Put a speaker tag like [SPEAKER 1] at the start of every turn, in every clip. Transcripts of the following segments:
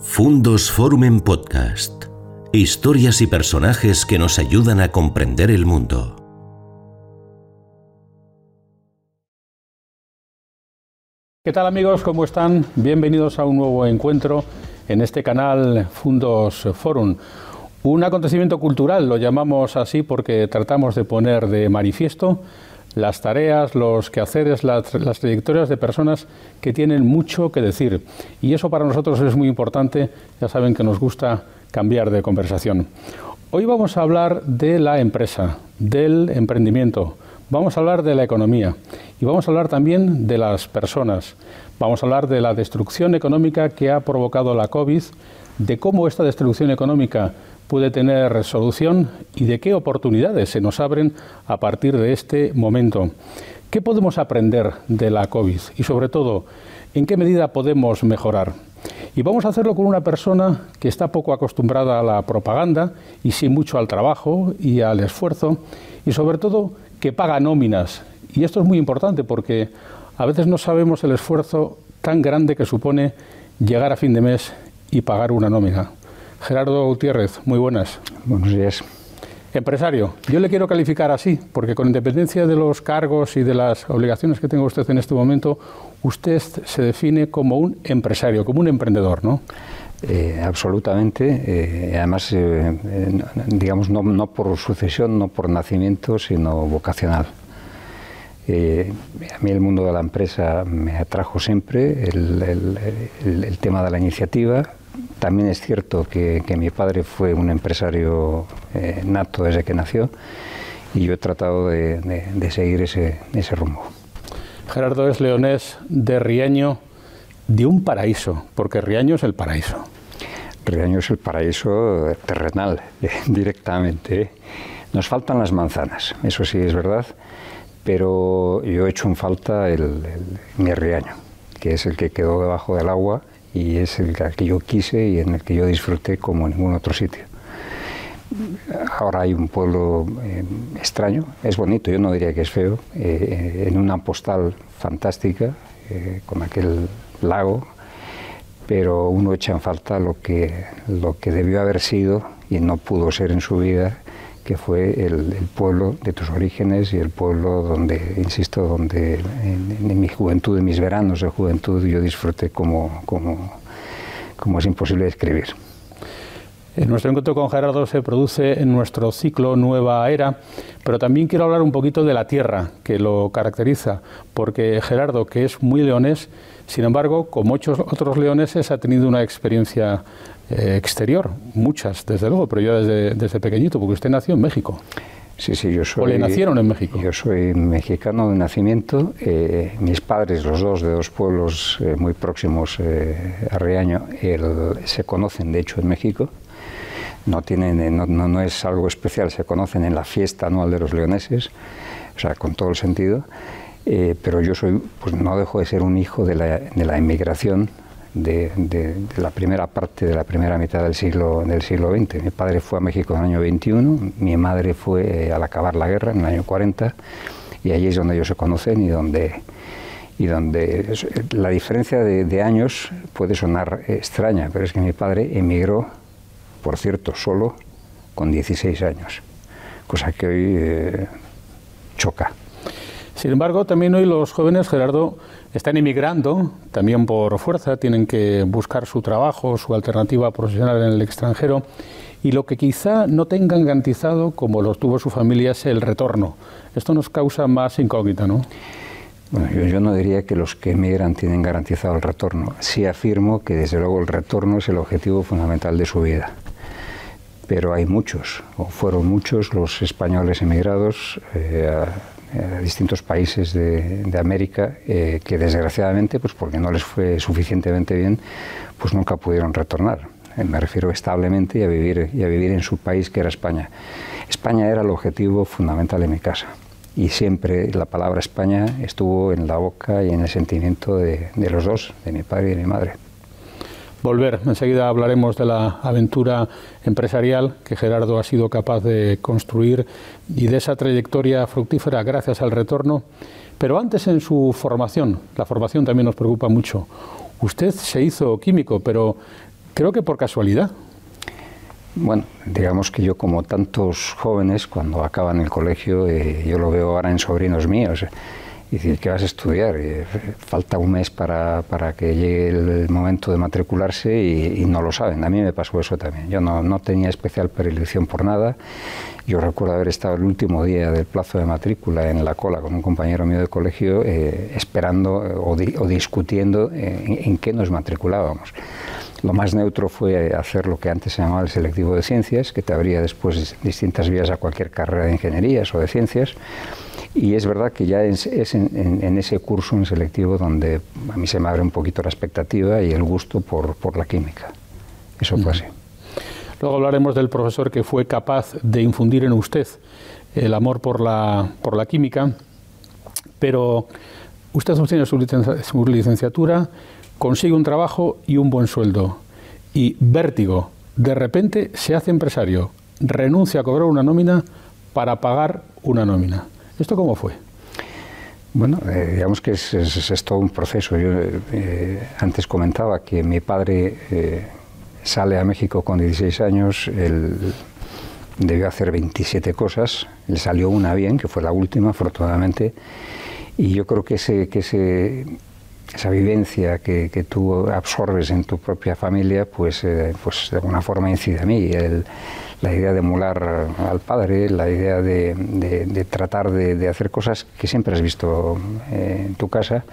[SPEAKER 1] Fundos Forum en Podcast. Historias y personajes que nos ayudan a comprender el mundo.
[SPEAKER 2] ¿Qué tal amigos? ¿Cómo están? Bienvenidos a un nuevo encuentro en este canal Fundos Forum. Un acontecimiento cultural, lo llamamos así porque tratamos de poner de manifiesto las tareas, los quehaceres, las, trayectorias de personas que tienen mucho que decir. Y eso para nosotros es muy importante, ya saben que nos gusta cambiar de conversación. Hoy vamos a hablar de la empresa, del emprendimiento, vamos a hablar de la economía y vamos a hablar también de las personas. Vamos a hablar de la destrucción económica que ha provocado la COVID, de cómo esta destrucción económica puede tener solución y de qué oportunidades se nos abren a partir de este momento. ¿Qué podemos aprender de la COVID? Y sobre todo, ¿en qué medida podemos mejorar? Y vamos a hacerlo con una persona que está poco acostumbrada a la propaganda y sí mucho al trabajo y al esfuerzo y sobre todo que paga nóminas. Y esto es muy importante porque a veces no sabemos el esfuerzo tan grande que supone llegar a fin de mes y pagar una nómina. Gerardo Gutiérrez, muy buenas.
[SPEAKER 3] Buenos días.
[SPEAKER 2] Empresario, yo le quiero calificar así, porque con independencia de los cargos y de las obligaciones que tenga usted en este momento, usted se define como un empresario, como un emprendedor, ¿no?
[SPEAKER 3] Eh, absolutamente. Eh, además, eh, digamos, no, no, por sucesión, no por nacimiento, sino vocacional. a mí el mundo de la empresa me atrajo siempre, el, el, el, el tema de la iniciativa, también es cierto que, que mi padre fue un empresario eh, nato desde que nació y yo he tratado de, de, de seguir ese, ese, rumbo.
[SPEAKER 2] Gerardo es leonés de Riaño, de un paraíso, porque Riaño es el paraíso.
[SPEAKER 3] Riaño es el paraíso terrenal, eh, directamente. Nos faltan las manzanas, eso sí es verdad, pero yo he hecho en falta el, el, mi Riaño, que es el que quedó debajo del agua y es el que yo quise y en el que yo disfruté como en ningún otro sitio. Ahora hay un pueblo eh, extraño, es bonito, yo no diría que es feo, eh, en una postal fantástica, eh, con aquel lago, pero uno echa en falta lo que, lo que debió haber sido y no pudo ser en su vida, que fue el, pueblo de tus orígenes y el pueblo donde, insisto, donde en, en, mi juventud, en mis veranos de juventud, yo disfruté como, como, como es imposible describir.
[SPEAKER 2] En nuestro encuentro con Gerardo se produce en nuestro ciclo Nueva Era, pero también quiero hablar un poquito de la tierra que lo caracteriza, porque Gerardo, que es muy leonés, sin embargo, como muchos otros leoneses, ha tenido una experiencia eh, exterior, muchas, desde luego, pero yo desde, desde, pequeñito, porque usted nació en México.
[SPEAKER 3] Sí, sí, yo soy.
[SPEAKER 2] ¿O le nacieron en México?
[SPEAKER 3] Yo soy mexicano de nacimiento. Eh, mis padres, los dos de dos pueblos eh, muy próximos a Riaño, el, se conocen, de hecho, en México. No, tienen, no, no, no, es algo especial, se conocen en la fiesta anual de los leoneses, o sea, con todo el sentido. Pero yo soy, pues no dejo de ser un hijo de la, de la inmigración de, la primera parte de la primera mitad del siglo, del siglo XX. Mi padre fue a México en el año 21, mi madre fue eh, al acabar la guerra en el año 40, y allí es donde ellos se conocen y donde, y donde la diferencia de, de años puede sonar extraña, pero es que mi padre emigró, por cierto, solo con 16 años, cosa que hoy eh, choca.
[SPEAKER 2] Sin embargo, también hoy los jóvenes, Gerardo, están emigrando, también por fuerza, tienen que buscar su trabajo, su alternativa profesional en el extranjero, y lo que quizá no tengan garantizado, como lo tuvo su familia, es el retorno. Esto nos causa más incógnita, ¿no?
[SPEAKER 3] Bueno, yo, no diría que los que emigran tienen garantizado el retorno. Sí afirmo que desde luego el retorno es el objetivo fundamental de su vida. Pero hay muchos, o fueron muchos los españoles emigrados eh, a, distintos países de, América eh, que desgraciadamente, pues porque no les fue suficientemente bien, pues nunca pudieron retornar. Eh, me refiero establemente y a, vivir, a vivir en su país que era España. España era el objetivo fundamental de mi casa y siempre la palabra España estuvo en la boca y en el sentimiento de, los dos, de mi padre y de mi madre.
[SPEAKER 2] Volver, enseguida hablaremos de la aventura empresarial que Gerardo ha sido capaz de construir y de esa trayectoria fructífera gracias al retorno, pero antes en su formación, la formación también nos preocupa mucho. Usted se hizo químico, pero creo que por casualidad.
[SPEAKER 3] Bueno, digamos que yo como tantos jóvenes cuando acaban el colegio, eh, yo lo veo ahora en sobrinos míos, y decir, ¿qué vas a estudiar? Eh, falta un mes para, para, que llegue el momento de matricularse y, no lo saben. A mí me pasó eso también. Yo no, no, tenía especial predilección por nada. Yo recuerdo haber estado el último día del plazo de matrícula en la cola con un compañero mío de colegio eh, esperando o, o, discutiendo en, en qué nos matriculábamos. Lo más neutro fue hacer lo que antes se llamaba el selectivo de ciencias, que te abría después distintas vías a cualquier carrera de ingenierías o de ciencias. Y es verdad que ya es, en, ese curso, en selectivo, donde a mí se me abre un poquito la expectativa y el gusto por, por la química. Eso fue así.
[SPEAKER 2] Luego hablaremos del profesor que fue capaz de infundir en usted el amor por la, por la química, pero usted obtiene su, su licenciatura, consigue un trabajo y un buen sueldo. Y vértigo, de repente se hace empresario, renuncia a cobrar una nómina para pagar una nómina. ¿Esto cómo fue?
[SPEAKER 3] Bueno, eh, digamos que es, todo un proceso. Yo eh, antes comentaba que mi padre eh, sale a México con 16 años, él debió hacer 27 cosas, le salió una bien, que fue la última, afortunadamente, y yo creo que, ese, que ese, esa vivencia que, que, tú absorbes en tu propia familia, pues, pues de alguna forma incide a mí. El, la idea de emular al padre, la idea de, tratar de, hacer cosas que siempre has visto eh, en tu casa.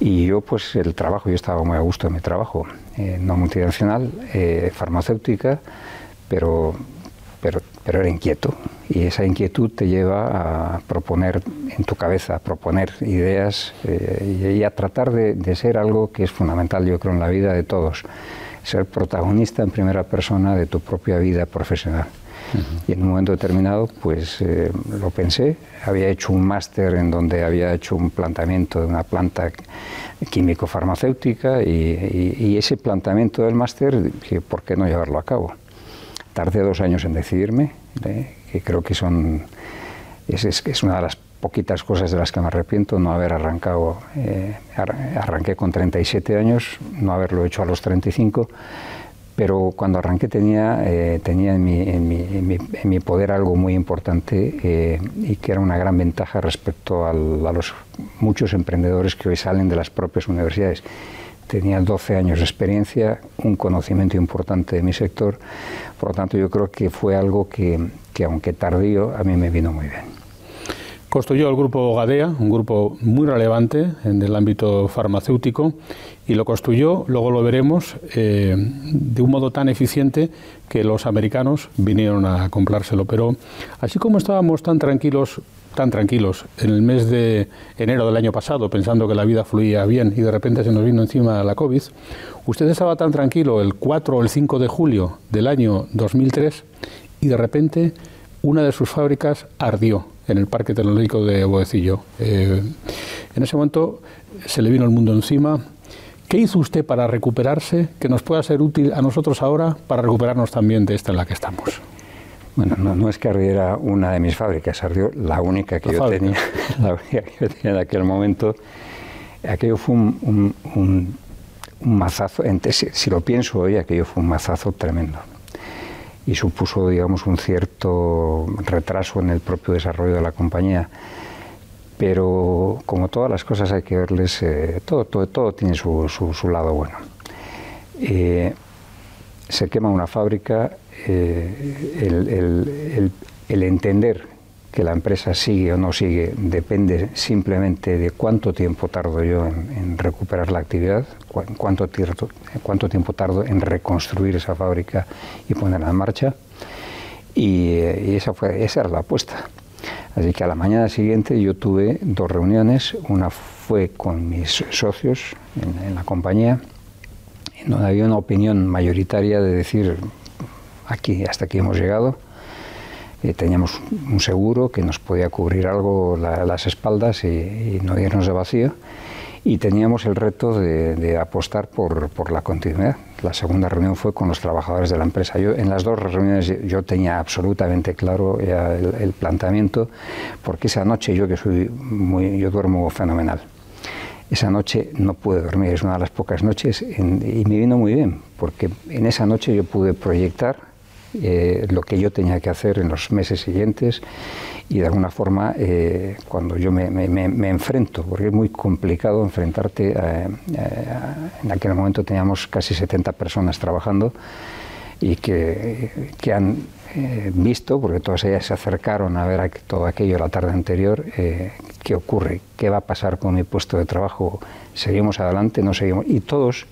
[SPEAKER 3] Y yo, pues el trabajo, yo estaba muy a gusto en mi trabajo, eh, no multinacional, eh, farmacéutica, pero, pero, pero era inquieto. Y esa inquietud te lleva a proponer en tu cabeza, a proponer ideas y, a tratar de, de ser algo que es fundamental, yo creo, en la vida de todos ser protagonista en primera persona de tu propia vida profesional. Y en un momento determinado, pues eh, lo pensé. Había hecho un máster en donde había hecho un planteamiento de una planta químico-farmacéutica y, ese planteamiento del máster, dije, ¿por qué no llevarlo a cabo? Tardé dos años en decidirme, ¿eh? que creo que son, es, es una de las poquitas cosas de las que me arrepiento, no haber arrancado, eh, arranqué con 37 años, no haberlo hecho a los 35, pero cuando arranqué tenía, eh, tenía en mi, en, mi, poder algo muy importante eh, y que era una gran ventaja respecto a los muchos emprendedores que hoy salen de las propias universidades. Tenía 12 años de experiencia, un conocimiento importante de mi sector, por lo tanto yo creo que fue algo que, que aunque tardío, a mí me vino muy bien.
[SPEAKER 2] Construyó el grupo Gadea, un grupo muy relevante en el ámbito farmacéutico, y lo construyó, luego lo veremos, eh, de un modo tan eficiente que los americanos vinieron a comprárselo. Pero así como estábamos tan tranquilos, tan tranquilos en el mes de enero del año pasado, pensando que la vida fluía bien y de repente se nos vino encima la COVID, usted estaba tan tranquilo el 4 o el 5 de julio del año 2003 y de repente una de sus fábricas ardió en el Parque Tecnológico de Boecillo. Eh, en ese momento se le vino el mundo encima. ¿Qué hizo usted para recuperarse que nos pueda ser útil a nosotros ahora para recuperarnos también de esta en la que estamos?
[SPEAKER 3] Bueno, no, es que ardiera una de mis fábricas, ardió la única que, yo tenía, la única que yo tenía en aquel momento. Aquello fue un, un, mazazo, si lo pienso hoy, aquello fue un mazazo tremendo y supuso, digamos, un cierto retraso en el propio desarrollo de la compañía. Pero como todas las cosas hay que verles, eh, todo, todo, todo, tiene su, su, lado bueno. Eh, se quema una fábrica, eh, el, entender que la empresa sigue o no sigue depende simplemente de cuánto tiempo tardo yo en, recuperar la actividad, cuánto, cuánto tiempo tardo en reconstruir esa fábrica y ponerla en marcha. Y, esa, fue, esa era la apuesta. Así que a la mañana siguiente yo tuve dos reuniones, una fue con mis socios en, en la compañía, en donde había una opinión mayoritaria de decir, aquí, hasta aquí hemos llegado, eh, teníamos un seguro que nos podía cubrir algo las espaldas y, no irnos de vacío. Y teníamos el reto de, apostar por, por, la continuidad. La segunda reunión fue con los trabajadores de la empresa. Yo, en las dos reuniones yo tenía absolutamente claro el, el planteamiento, porque esa noche yo que soy muy, yo duermo fenomenal. esa noche no pude dormir, es una de las pocas noches y me vino muy bien, porque en esa noche yo pude proyectar eh, lo que yo tenía que hacer en los meses siguientes y de alguna forma eh, cuando yo me, enfrento, porque es muy complicado enfrentarte, en aquel momento teníamos casi 70 personas trabajando y que, que han eh, visto, porque todas ellas se acercaron a ver todo aquello la tarde anterior, eh, qué ocurre, qué va a pasar con mi puesto de trabajo, seguimos adelante, no seguimos, y todos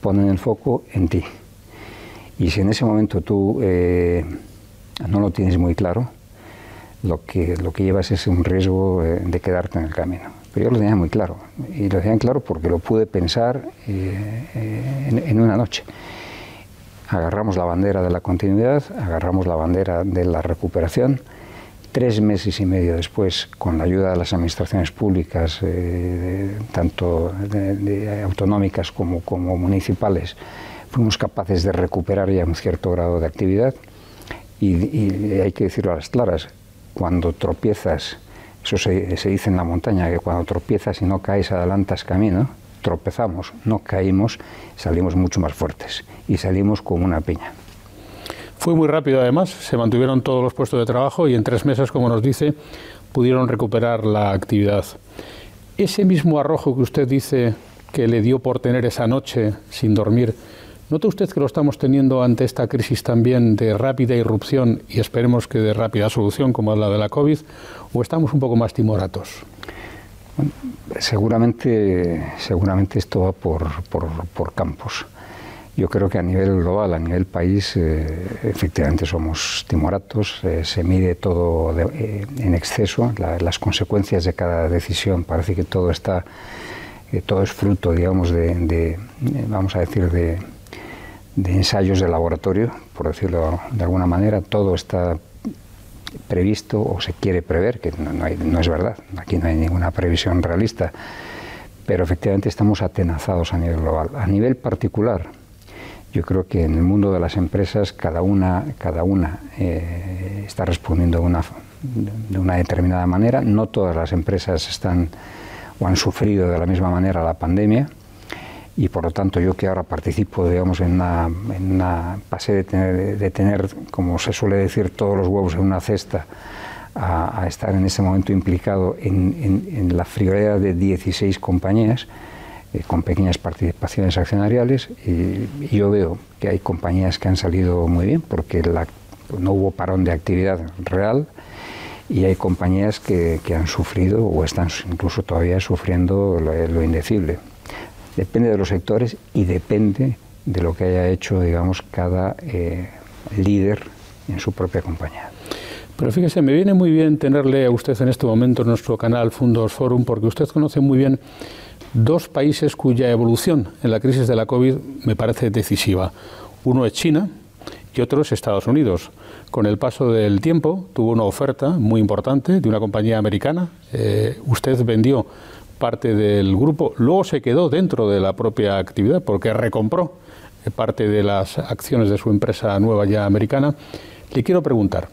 [SPEAKER 3] ponen el foco en ti. Y si en ese momento tú eh, no lo tienes muy claro, lo que, lo que llevas es un riesgo de quedarte en el camino. Pero yo lo tenía muy claro, y lo tenía claro porque lo pude pensar en, en una noche agarramos la bandera de la continuidad, agarramos la bandera de la recuperación. Tres meses y medio después, con la ayuda de las administraciones públicas, eh, tanto autonómicas como, como municipales, fuimos capaces de recuperar ya un cierto grado de actividad. Y, hay que decirlo a las claras, cuando tropiezas, eso se, se dice en la montaña, que cuando tropiezas y no caes, adelantas camino, tropezamos, no caímos, salimos mucho más fuertes y salimos como una piña.
[SPEAKER 2] Fue muy rápido además, se mantuvieron todos los puestos de trabajo y en tres meses, como nos dice, pudieron recuperar la actividad. Ese mismo arrojo que usted dice que le dio por tener esa noche sin dormir, ¿nota usted que lo estamos teniendo ante esta crisis también de rápida irrupción y esperemos que de rápida solución como la de la COVID, o estamos un poco más timoratos?
[SPEAKER 3] Seguramente, seguramente esto va por, por, campos. Yo creo que a nivel global, a nivel país, eh, efectivamente somos timoratos, eh, se mide todo eh, en exceso, las consecuencias de cada decisión, parece que todo está, todo es fruto, digamos, de, vamos a decir, de, de ensayos de laboratorio, por decirlo de alguna manera, todo está previsto o se quiere prever, que no, es verdad, aquí no hay ninguna previsión realista, pero efectivamente estamos atenazados a nivel global. A nivel particular, yo creo que en el mundo de las empresas cada una, cada una eh, está respondiendo de una, de una determinada manera, no todas las empresas están o han sufrido de la misma manera la pandemia, y por lo tanto yo que ahora participo digamos en una, en pasé de tener, de tener, como se suele decir todos los huevos en una cesta a, estar en ese momento implicado en, la friolera de 16 compañías eh, con pequeñas participaciones accionariales y, yo veo que hay compañías que han salido muy bien porque no hubo parón de actividad real y hay compañías que, han sufrido o están incluso todavía sufriendo lo indecible depende de los sectores y depende de lo que haya hecho, digamos, cada eh, líder en su propia compañía.
[SPEAKER 2] Pero fíjese, me viene muy bien tenerle a usted en este momento en nuestro canal Fundos Forum, porque usted conoce muy bien dos países cuya evolución en la crisis de la COVID me parece decisiva. Uno es China y otro es Estados Unidos. Con el paso del tiempo tuvo una oferta muy importante de una compañía americana. Eh, usted vendió parte del grupo, luego se quedó dentro de la propia actividad porque recompró parte de las acciones de su empresa nueva ya americana. Le quiero preguntar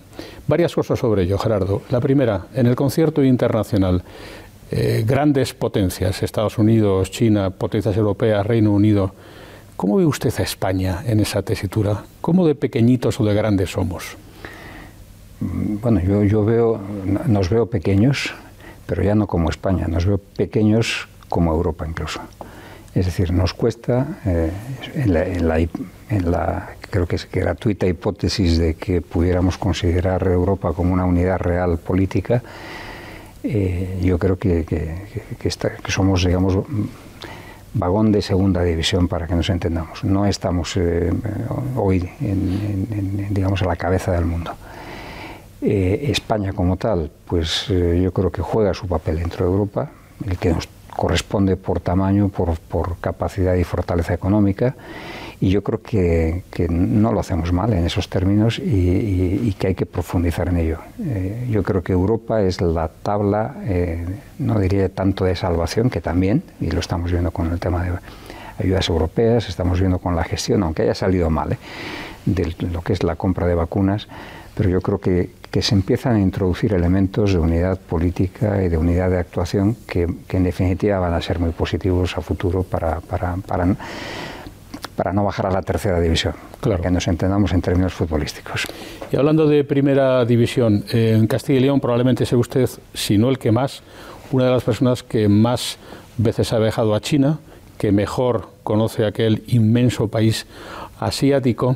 [SPEAKER 2] varias cosas sobre ello, Gerardo. La primera, en el concierto internacional, eh, grandes potencias, Estados Unidos, China, potencias europeas, Reino Unido, ¿cómo ve usted a España en esa tesitura? ¿Cómo de pequeñitos o de grandes somos?
[SPEAKER 3] Bueno, yo, yo veo, nos veo pequeños, pero ya no como España, nos veo pequeños como Europa incluso. Es decir, nos cuesta, eh, en, la, creo que es gratuita hipótesis de que pudiéramos considerar Europa como una unidad real política, eh, yo creo que, que, somos, digamos, vagón de segunda división para que nos entendamos. No estamos eh, hoy, digamos, a la cabeza del mundo. Eh, España como tal, pues eh, yo creo que juega su papel dentro de Europa, el que nos corresponde por tamaño, por, capacidad y fortaleza económica, y yo creo que, no lo hacemos mal en esos términos y, que hay que profundizar en ello. Eh, yo creo que Europa es la tabla, no diría tanto de salvación, que también, y lo estamos viendo con el tema de ayudas europeas, estamos viendo con la gestión, aunque haya salido mal, de lo que es la compra de vacunas, pero yo creo que, que se empiezan a introducir elementos de unidad política y de unidad de actuación que, que en definitiva van a ser muy positivos a futuro para, para, para para no bajar a la tercera división, claro. que nos entendamos en términos futbolísticos.
[SPEAKER 2] Y hablando de primera división, en Castilla y León probablemente sea usted, si no el que más, una de las personas que más veces ha viajado a China, que mejor conoce aquel inmenso país asiático,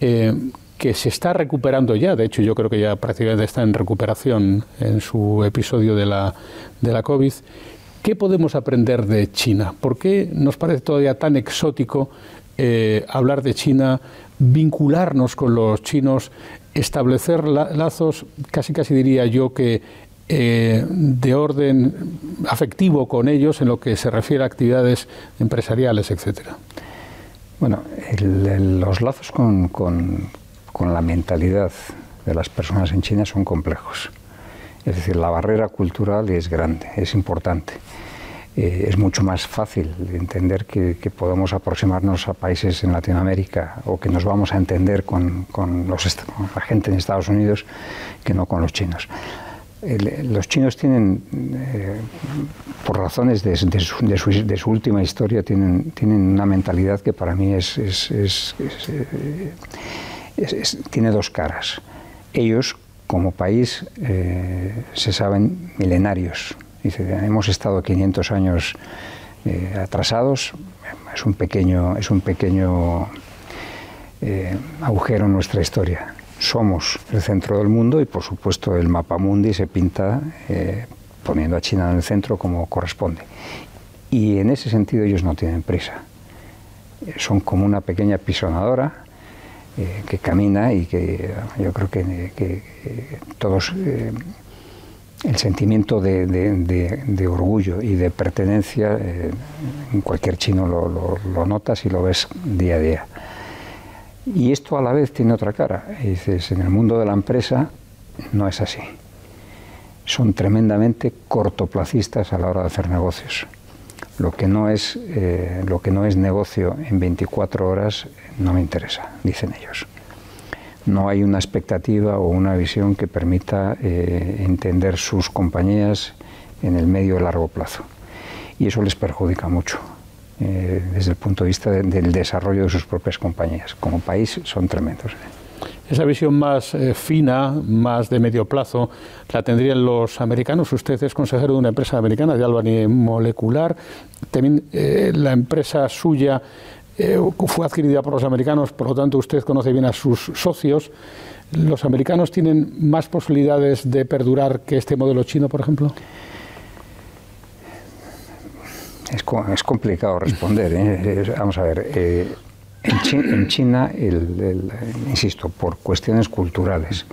[SPEAKER 2] eh, que se está recuperando ya, de hecho yo creo que ya prácticamente está en recuperación en su episodio de la, de la COVID. ¿Qué podemos aprender de China? ¿Por qué nos parece todavía tan exótico eh, hablar de China, vincularnos con los chinos, establecer lazos, casi casi diría yo que eh, de orden afectivo con ellos en lo que se refiere a actividades empresariales, etcétera.
[SPEAKER 3] Bueno, los lazos con, con, con la mentalidad de las personas en China son complejos. Es decir, la barrera cultural es grande, es importante. Eh, es mucho más fácil entender que, podemos aproximarnos a países en Latinoamérica o que nos vamos a entender con, los, la gente en Estados Unidos que no con los chinos. los chinos tienen, eh, por razones de, su, última historia, tienen, tienen una mentalidad que para mí es, tiene dos caras. Ellos, como país, eh, se saben milenarios Dice, hemos estado 500 años eh, atrasados, es un pequeño, es un pequeño eh, agujero en nuestra historia. Somos el centro del mundo y por supuesto el mapa mundi se pinta poniendo a China en el centro como corresponde. Y en ese sentido ellos no tienen prisa. Son como una pequeña pisonadora que camina y que yo creo que, que todos el sentimiento de, orgullo y de pertenencia, eh, en cualquier chino lo, notas y lo ves día a día. Y esto a la vez tiene otra cara. dices, en el mundo de la empresa no es así. Son tremendamente cortoplacistas a la hora de hacer negocios. Lo que no es, eh, lo que no es negocio en 24 horas no me interesa, dicen ellos no hay una expectativa o una visión que permita eh, entender sus compañías en el medio y largo plazo. Y eso les perjudica mucho eh, desde el punto de vista del desarrollo de sus propias compañías. Como país son tremendos.
[SPEAKER 2] Esa visión más eh, fina, más de medio plazo, la tendrían los americanos. Usted es consejero de una empresa americana de Albany Molecular. También la empresa suya eh, fue adquirida por los americanos, por lo tanto usted conoce bien a sus socios. ¿Los americanos tienen más posibilidades de perdurar que este modelo chino, por ejemplo?
[SPEAKER 3] Es, complicado responder. ¿eh? Vamos a ver. Eh, en, China, insisto, por cuestiones culturales,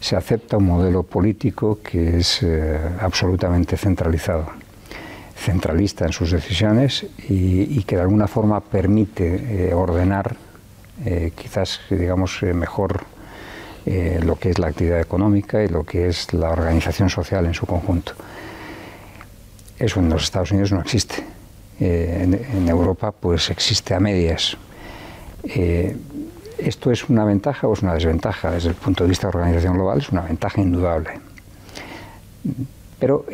[SPEAKER 3] se acepta un modelo político que es absolutamente centralizado centralista en sus decisiones y, que de alguna forma permite eh, ordenar eh, quizás digamos eh, mejor lo que es la actividad económica y lo que es la organización social en su conjunto. Eso en los Estados Unidos no existe. En, Europa pues existe a medias. ¿Esto es una ventaja o es una desventaja? Desde el punto de vista de organización global es una ventaja indudable. Pero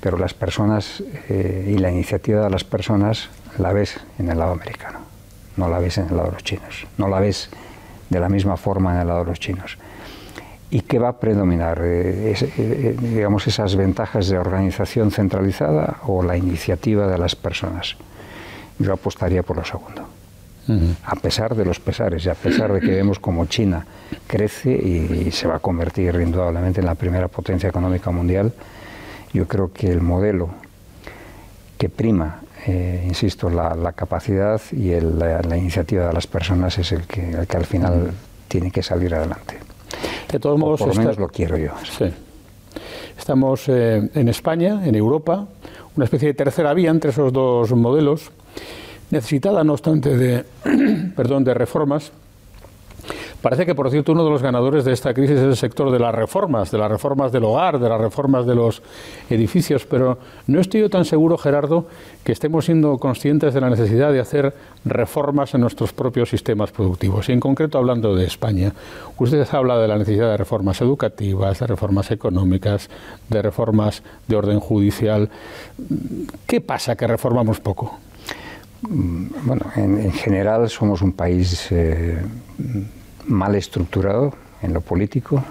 [SPEAKER 3] pero las personas eh, y la iniciativa de las personas la ves en el lado americano, no la ves en el lado de los chinos, no la ves de la misma forma en el lado de los chinos. ¿Y qué va a predominar? Eh, eh, digamos, esas ventajas de organización centralizada o la iniciativa de las personas. Yo apostaría por lo segundo. A pesar de los pesares y a pesar de que vemos como China crece y se va a convertir indudablemente en la primera potencia económica mundial, yo creo que el modelo que prima, eh, insisto, la, capacidad y la, iniciativa de las personas es el que, el que al final tiene que salir adelante.
[SPEAKER 2] De todos modos,
[SPEAKER 3] por lo menos lo quiero yo.
[SPEAKER 2] Sí. Estamos eh, en España, en Europa, una especie de tercera vía entre esos dos modelos, necesitada no obstante de, perdón, de reformas, Parece que, por cierto, uno de los ganadores de esta crisis es el sector de las reformas, de las reformas del hogar, de las reformas de los edificios, pero no estoy yo tan seguro, Gerardo, que estemos siendo conscientes de la necesidad de hacer reformas en nuestros propios sistemas productivos. Y en concreto, hablando de España, usted habla de la necesidad de reformas educativas, de reformas económicas, de reformas de orden judicial. ¿Qué pasa que reformamos poco?
[SPEAKER 3] Mm, bueno, en, general somos un país eh, mal estructurado en lo político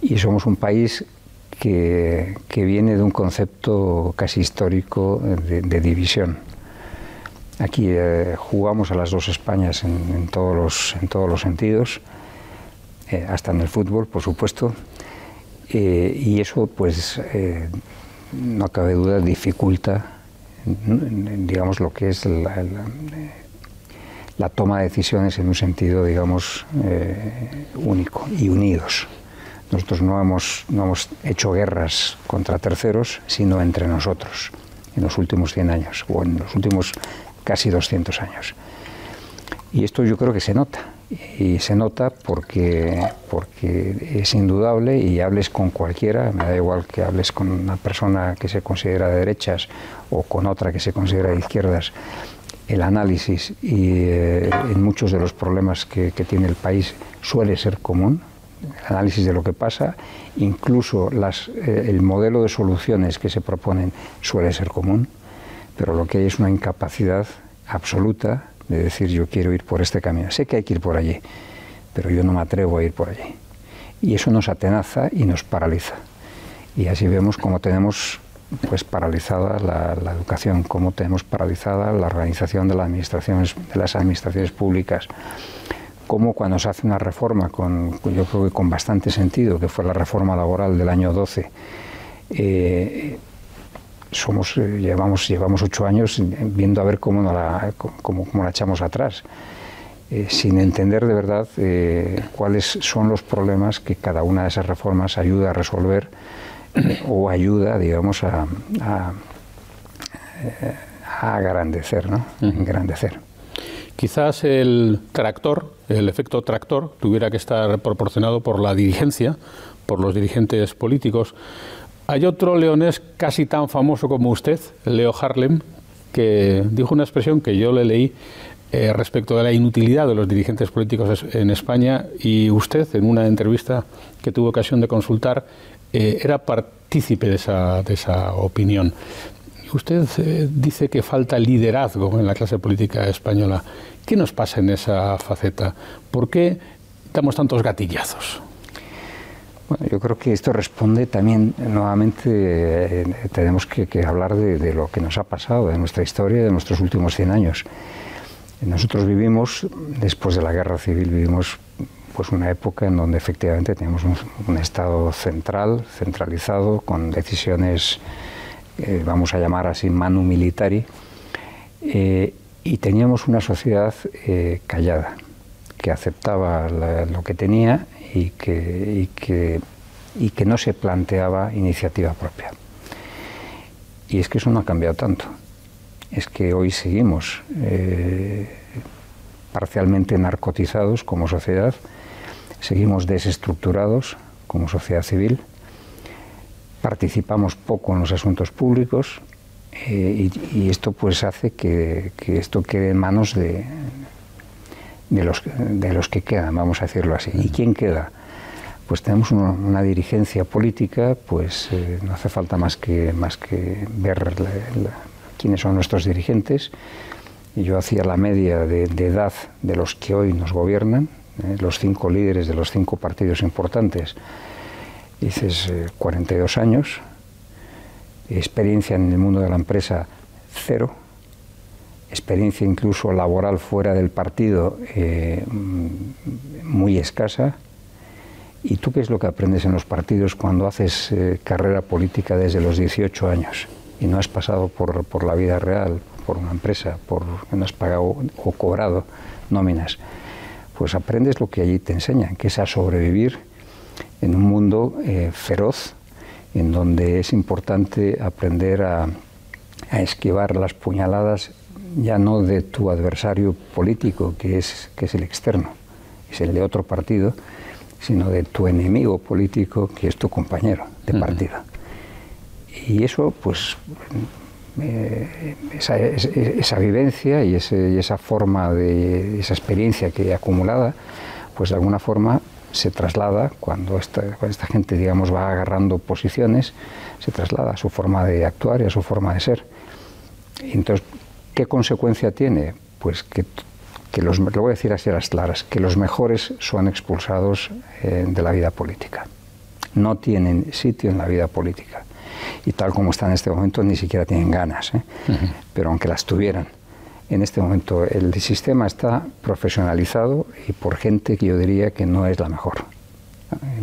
[SPEAKER 3] y somos un país que, viene de un concepto casi histórico de, división. Aquí eh, jugamos a las dos Españas en, todos, los, en todos los sentidos, eh, hasta en el fútbol, por supuesto, y eso, pues, no cabe duda, dificulta digamos, lo que es la, toma de decisiones en un sentido, digamos, eh, único y unidos. Nosotros no hemos, no hemos hecho guerras contra terceros, sino entre nosotros, en los últimos 100 años, o en los últimos casi 200 años. Y esto yo creo que se nota y se nota porque, porque es indudable y hables con cualquiera, me da igual que hables con una persona que se considera de derechas o con otra que se considera de izquierdas, el análisis y eh, en muchos de los problemas que, tiene el país suele ser común, el análisis de lo que pasa, incluso las, eh, el modelo de soluciones que se proponen suele ser común, pero lo que hay es una incapacidad absoluta de decir yo quiero ir por este camino. Sé que hay que ir por allí, pero yo no me atrevo a ir por allí. Y eso nos atenaza y nos paraliza. Y así vemos cómo tenemos pues paralizada la, educación, cómo tenemos paralizada la organización de las administraciones, de las administraciones públicas, cómo cuando se hace una reforma con, yo creo que con bastante sentido, que fue la reforma laboral del año 12, somos, eh, llevamos, llevamos ocho años viendo a ver cómo, la, cómo, la echamos atrás, eh, sin entender de verdad eh, cuáles son los problemas que cada una de esas reformas ayuda a resolver o ayuda, digamos, a, a, a agrandecer, ¿no? Engrandecer.
[SPEAKER 2] Quizás el tractor, el efecto tractor, tuviera que estar proporcionado por la dirigencia, por los dirigentes políticos. Hay otro leonés casi tan famoso como usted, Leo Harlem, que dijo una expresión que yo le leí eh, respecto de la inutilidad de los dirigentes políticos en España y usted, en una entrevista que tuvo ocasión de consultar, eh, era partícipe de esa, de esa opinión. Usted eh, dice que falta liderazgo en la clase política española. ¿Qué nos pasa en esa faceta? ¿Por qué damos tantos gatillazos?
[SPEAKER 3] Bueno, yo creo que esto responde también, nuevamente, eh, tenemos que, hablar de, lo que nos ha pasado, de nuestra historia, de nuestros últimos 100 años. Nosotros vivimos, después de la guerra civil, vivimos pues una época en donde efectivamente teníamos un, Estado central, centralizado, con decisiones, eh, vamos a llamar así, manu militari, eh, y teníamos una sociedad callada, que aceptaba lo que tenía y que, no se planteaba iniciativa propia. Y es que eso no ha cambiado tanto. Es que hoy seguimos eh, parcialmente narcotizados como sociedad, seguimos desestructurados como sociedad civil, participamos poco en los asuntos públicos eh, y, esto pues hace que, esto quede en manos de, de los, de los que quedan, vamos a decirlo así. ¿Y quién queda? Pues tenemos una, dirigencia política, pues eh, no hace falta más que, más que ver quiénes son nuestros dirigentes. Yo hacía la media de, edad de los que hoy nos gobiernan, eh, los cinco líderes de los cinco partidos importantes. Dices 42 eh, años, experiencia en el mundo de la empresa cero, experiencia incluso laboral fuera del partido eh, muy escasa. ¿Y tú qué es lo que aprendes en los partidos cuando haces eh, carrera política desde los 18 años y no has pasado por, por, la vida real, por una empresa, por no has pagado o cobrado nóminas? Pues aprendes lo que allí te enseñan, que es a sobrevivir en un mundo eh, feroz, en donde es importante aprender a, a esquivar las puñaladas ya no de tu adversario político, que es, que es el externo, es el de otro partido, sino de tu enemigo político, que es tu compañero de partido. Y eso, pues, eh, esa, vivencia y, esa forma de esa experiencia que he acumulada, pues de alguna forma se traslada cuando esta, esta gente, digamos, va agarrando posiciones, se traslada a su forma de actuar y a su forma de ser. entonces, ¿qué consecuencia tiene? Pues que, que los, lo voy a decir así a las claras, que los mejores son expulsados eh, de la vida política. No tienen sitio en la vida política. Y tal como está en este momento, ni siquiera tienen ganas. ¿eh? Pero aunque las tuvieran, en este momento el sistema está profesionalizado y por gente que yo diría que no es la mejor.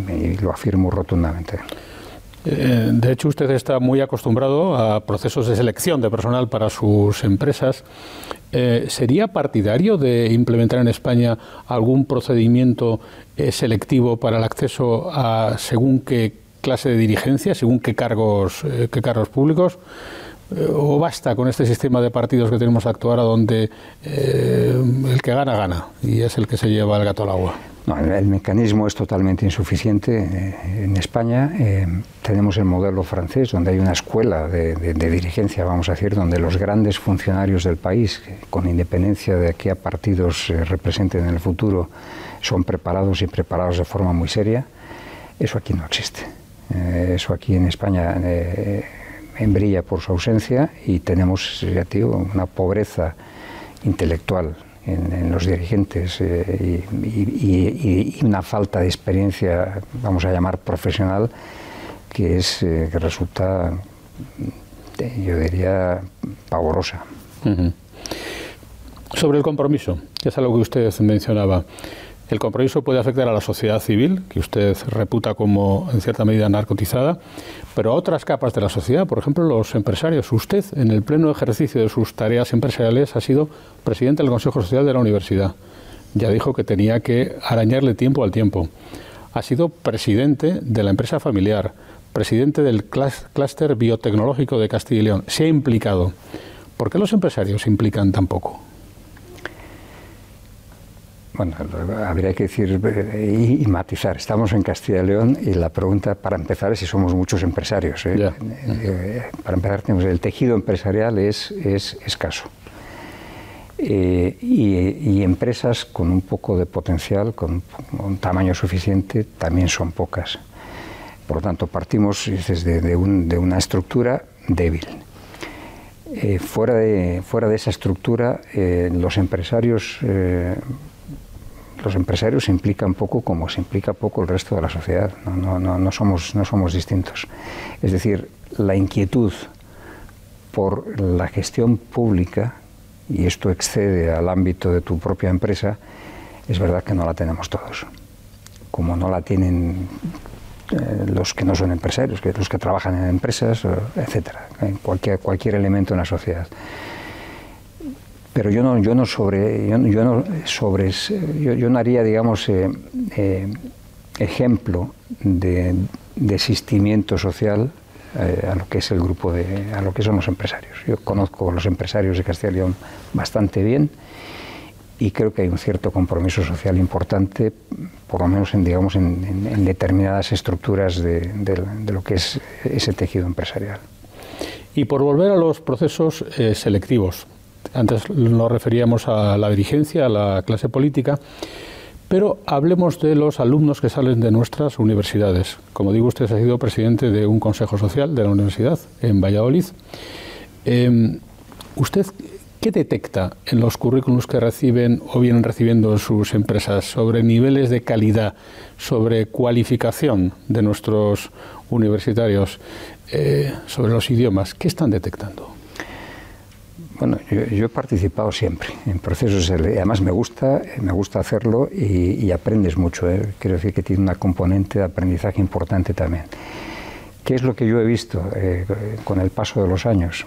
[SPEAKER 3] Y lo afirmo rotundamente.
[SPEAKER 2] Eh, de hecho, usted está muy acostumbrado a procesos de selección de personal para sus empresas. Eh, ¿Sería partidario de implementar en España algún procedimiento eh, selectivo para el acceso a según qué clase de dirigencia, según qué cargos, qué cargos públicos? ¿O basta con este sistema de partidos que tenemos actuar a donde el que gana, gana y es el que se lleva el gato al agua?
[SPEAKER 3] No, el mecanismo es totalmente insuficiente. Eh, en España eh, tenemos el modelo francés, donde hay una escuela de, dirigencia, vamos a decir, donde los grandes funcionarios del país, con independencia de qué partidos representen en el futuro, son preparados y preparados de forma muy seria. Eso aquí no existe. Eh, eso aquí en España brilla por su ausencia y tenemos, digo, una pobreza intelectual en, los dirigentes eh, y, una falta de experiencia, vamos a llamar profesional, que es eh, que resulta, yo diría, pavorosa.
[SPEAKER 2] Sobre el compromiso, que es algo que usted mencionaba. El compromiso puede afectar a la sociedad civil, que usted reputa como en cierta medida narcotizada, pero a otras capas de la sociedad, por ejemplo los empresarios. Usted, en el pleno ejercicio de sus tareas empresariales, ha sido presidente del Consejo Social de la Universidad. Ya dijo que tenía que arañarle tiempo al tiempo. Ha sido presidente de la empresa familiar, presidente del clúster biotecnológico de Castilla y León. Se ha implicado. ¿Por qué los empresarios se implican tan poco?
[SPEAKER 3] Bueno, habría que decir eh, y, matizar. Estamos en Castilla y León y la pregunta para empezar es si somos muchos empresarios. ¿eh? Eh, para empezar, tenemos, el tejido empresarial es, es escaso. Y, empresas con un poco de potencial, con un tamaño suficiente, también son pocas. Por lo tanto, partimos desde de, una estructura débil. fuera, de, fuera de esa estructura, los empresarios los empresarios se implican poco como se implica poco el resto de la sociedad. No, no, no, somos, no somos distintos. Es decir, la inquietud por la gestión pública, y esto excede al ámbito de tu propia empresa, es verdad que no la tenemos todos. Como no la tienen eh, los que no son empresarios, los que trabajan en empresas, etcétera, en cualquier, cualquier elemento en la sociedad pero yo no, yo no sobre, yo, no sobre, yo, no haría, digamos, eh, eh, ejemplo de, desistimiento social eh, a lo que es el grupo de, a lo que son los empresarios. Yo conozco a los empresarios de Castilla y León bastante bien y creo que hay un cierto compromiso social importante, por lo menos en, digamos, en, determinadas estructuras de, de, lo que es ese tejido empresarial.
[SPEAKER 2] Y por volver a los procesos selectivos, antes nos referíamos a la dirigencia, a la clase política, pero hablemos de los alumnos que salen de nuestras universidades. Como digo, usted ha sido presidente de un consejo social de la universidad en Valladolid. Em, ¿Usted qué detecta en los currículums que reciben o vienen recibiendo sus empresas sobre niveles de calidad, sobre cualificación de nuestros universitarios, eh, sobre los idiomas? ¿Qué están detectando?
[SPEAKER 3] Bueno, yo, he participado siempre en procesos, además me gusta, me gusta hacerlo y, aprendes mucho. ¿eh? Quiero decir que tiene una componente de aprendizaje importante también. ¿Qué es lo que yo he visto eh, con el paso de los años?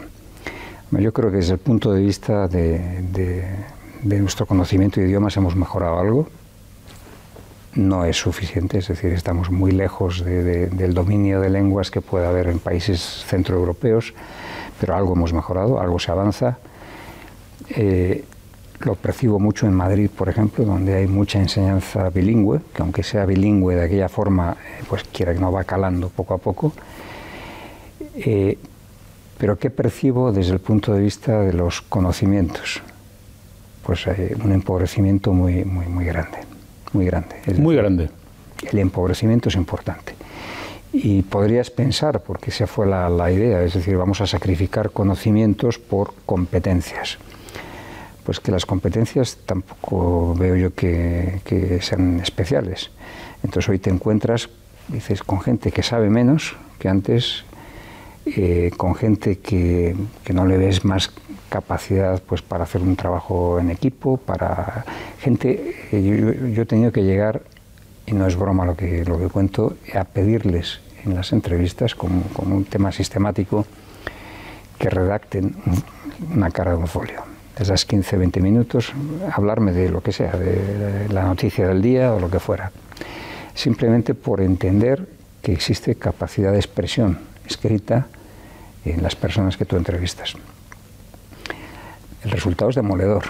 [SPEAKER 3] Yo creo que desde el punto de vista de, nuestro conocimiento de idiomas hemos mejorado algo. No es suficiente, es decir, estamos muy lejos del dominio de lenguas que puede haber en países centroeuropeos pero algo hemos mejorado, algo se avanza. Eh, lo percibo mucho en Madrid, por ejemplo, donde hay mucha enseñanza bilingüe, que aunque sea bilingüe de aquella forma, eh, pues quiera que no va calando poco a poco. Eh, pero ¿qué percibo desde el punto de vista de los conocimientos? Pues hay un empobrecimiento muy, muy, muy grande, muy grande.
[SPEAKER 2] muy grande.
[SPEAKER 3] El empobrecimiento es importante. Y podrías pensar, porque esa fue la, idea, es decir, vamos a sacrificar conocimientos por competencias pues que las competencias tampoco veo yo que, sean especiales. Entonces hoy te encuentras, dices, con gente que sabe menos que antes, eh, con gente que, no le ves más capacidad pues para hacer un trabajo en equipo, para gente, eh, yo, he tenido que llegar, y no es broma lo que, lo que cuento, a pedirles en las entrevistas como, como un tema sistemático que redacten una cara de un folio esas 15, 20 minutos, hablarme de lo que sea, de la noticia del día o lo que fuera. Simplemente por entender que existe capacidad de expresión escrita en las personas que tú entrevistas. El resultado es demoledor.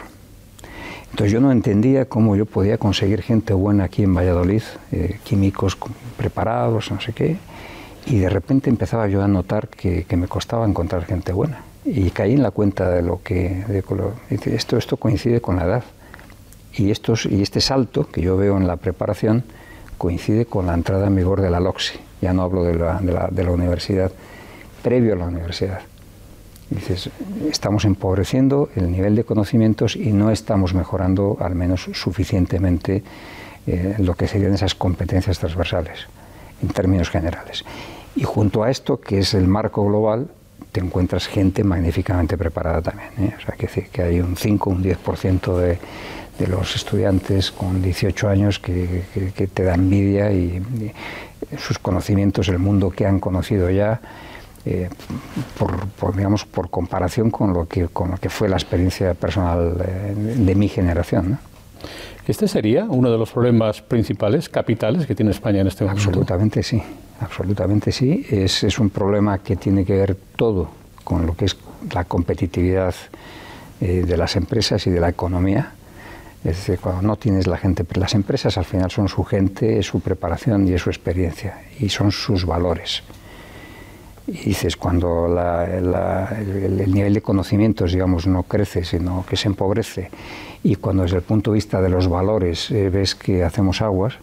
[SPEAKER 3] Entonces yo no entendía cómo yo podía conseguir gente buena aquí en Valladolid, eh, químicos preparados, no sé qué, y de repente empezaba yo a notar que me costaba encontrar gente buena. Y caí en la cuenta de lo que esto esto coincide con la edad. Y estos y este salto que yo veo en la preparación coincide con la entrada en vigor de la LOXI ya no hablo de la, de la, de la universidad previo a la universidad dices estamos empobreciendo el nivel de conocimientos y no estamos mejorando al menos suficientemente eh, lo que serían esas competencias transversales en términos generales y junto a esto que es el marco global te encuentras gente magníficamente preparada también. ¿eh? O sea, que, que hay un 5, un 10% de, de los estudiantes con 18 años que, que, te da envidia y, sus conocimientos, el mundo que han conocido ya, eh, por, digamos, por comparación con lo, que, con lo que fue la experiencia personal de, mi generación.
[SPEAKER 2] ¿Este sería uno de los problemas principales, capitales, que tiene España en este momento?
[SPEAKER 3] Absolutamente sí absolutamente sí. Es, es, un problema que tiene que ver todo con lo que es la competitividad eh, de las empresas y de la economía. Es decir, cuando no tienes la gente, las empresas al final son su gente, es su preparación y es su experiencia, y son sus valores. Y dices, cuando el, nivel de conocimientos, digamos, no crece, sino que se empobrece, y cuando desde el punto de vista de los valores eh, ves que hacemos aguas,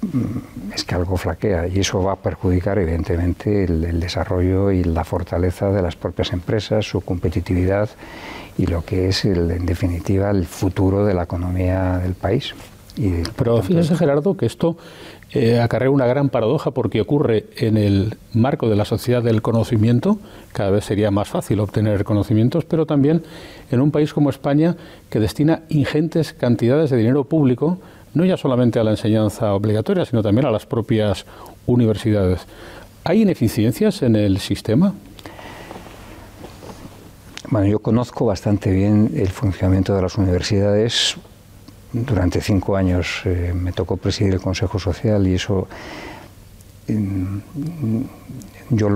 [SPEAKER 3] Mm, es que algo flaquea y eso va a perjudicar evidentemente el, desarrollo y la fortaleza de las propias empresas, su competitividad y lo que es en definitiva el futuro de la economía del país.
[SPEAKER 2] Y, Pero fíjese Gerardo que esto eh, acarrea una gran paradoja porque ocurre en el marco de la sociedad del conocimiento, cada vez sería más fácil obtener conocimientos, pero también en un país como España que destina ingentes cantidades de dinero público no ya solamente a la enseñanza obligatoria, sino también a las propias universidades. ¿Hay ineficiencias en el sistema?
[SPEAKER 3] Bueno, yo conozco bastante bien el funcionamiento de las universidades. Durante cinco años eh, me tocó presidir el Consejo Social y eso, mm, yo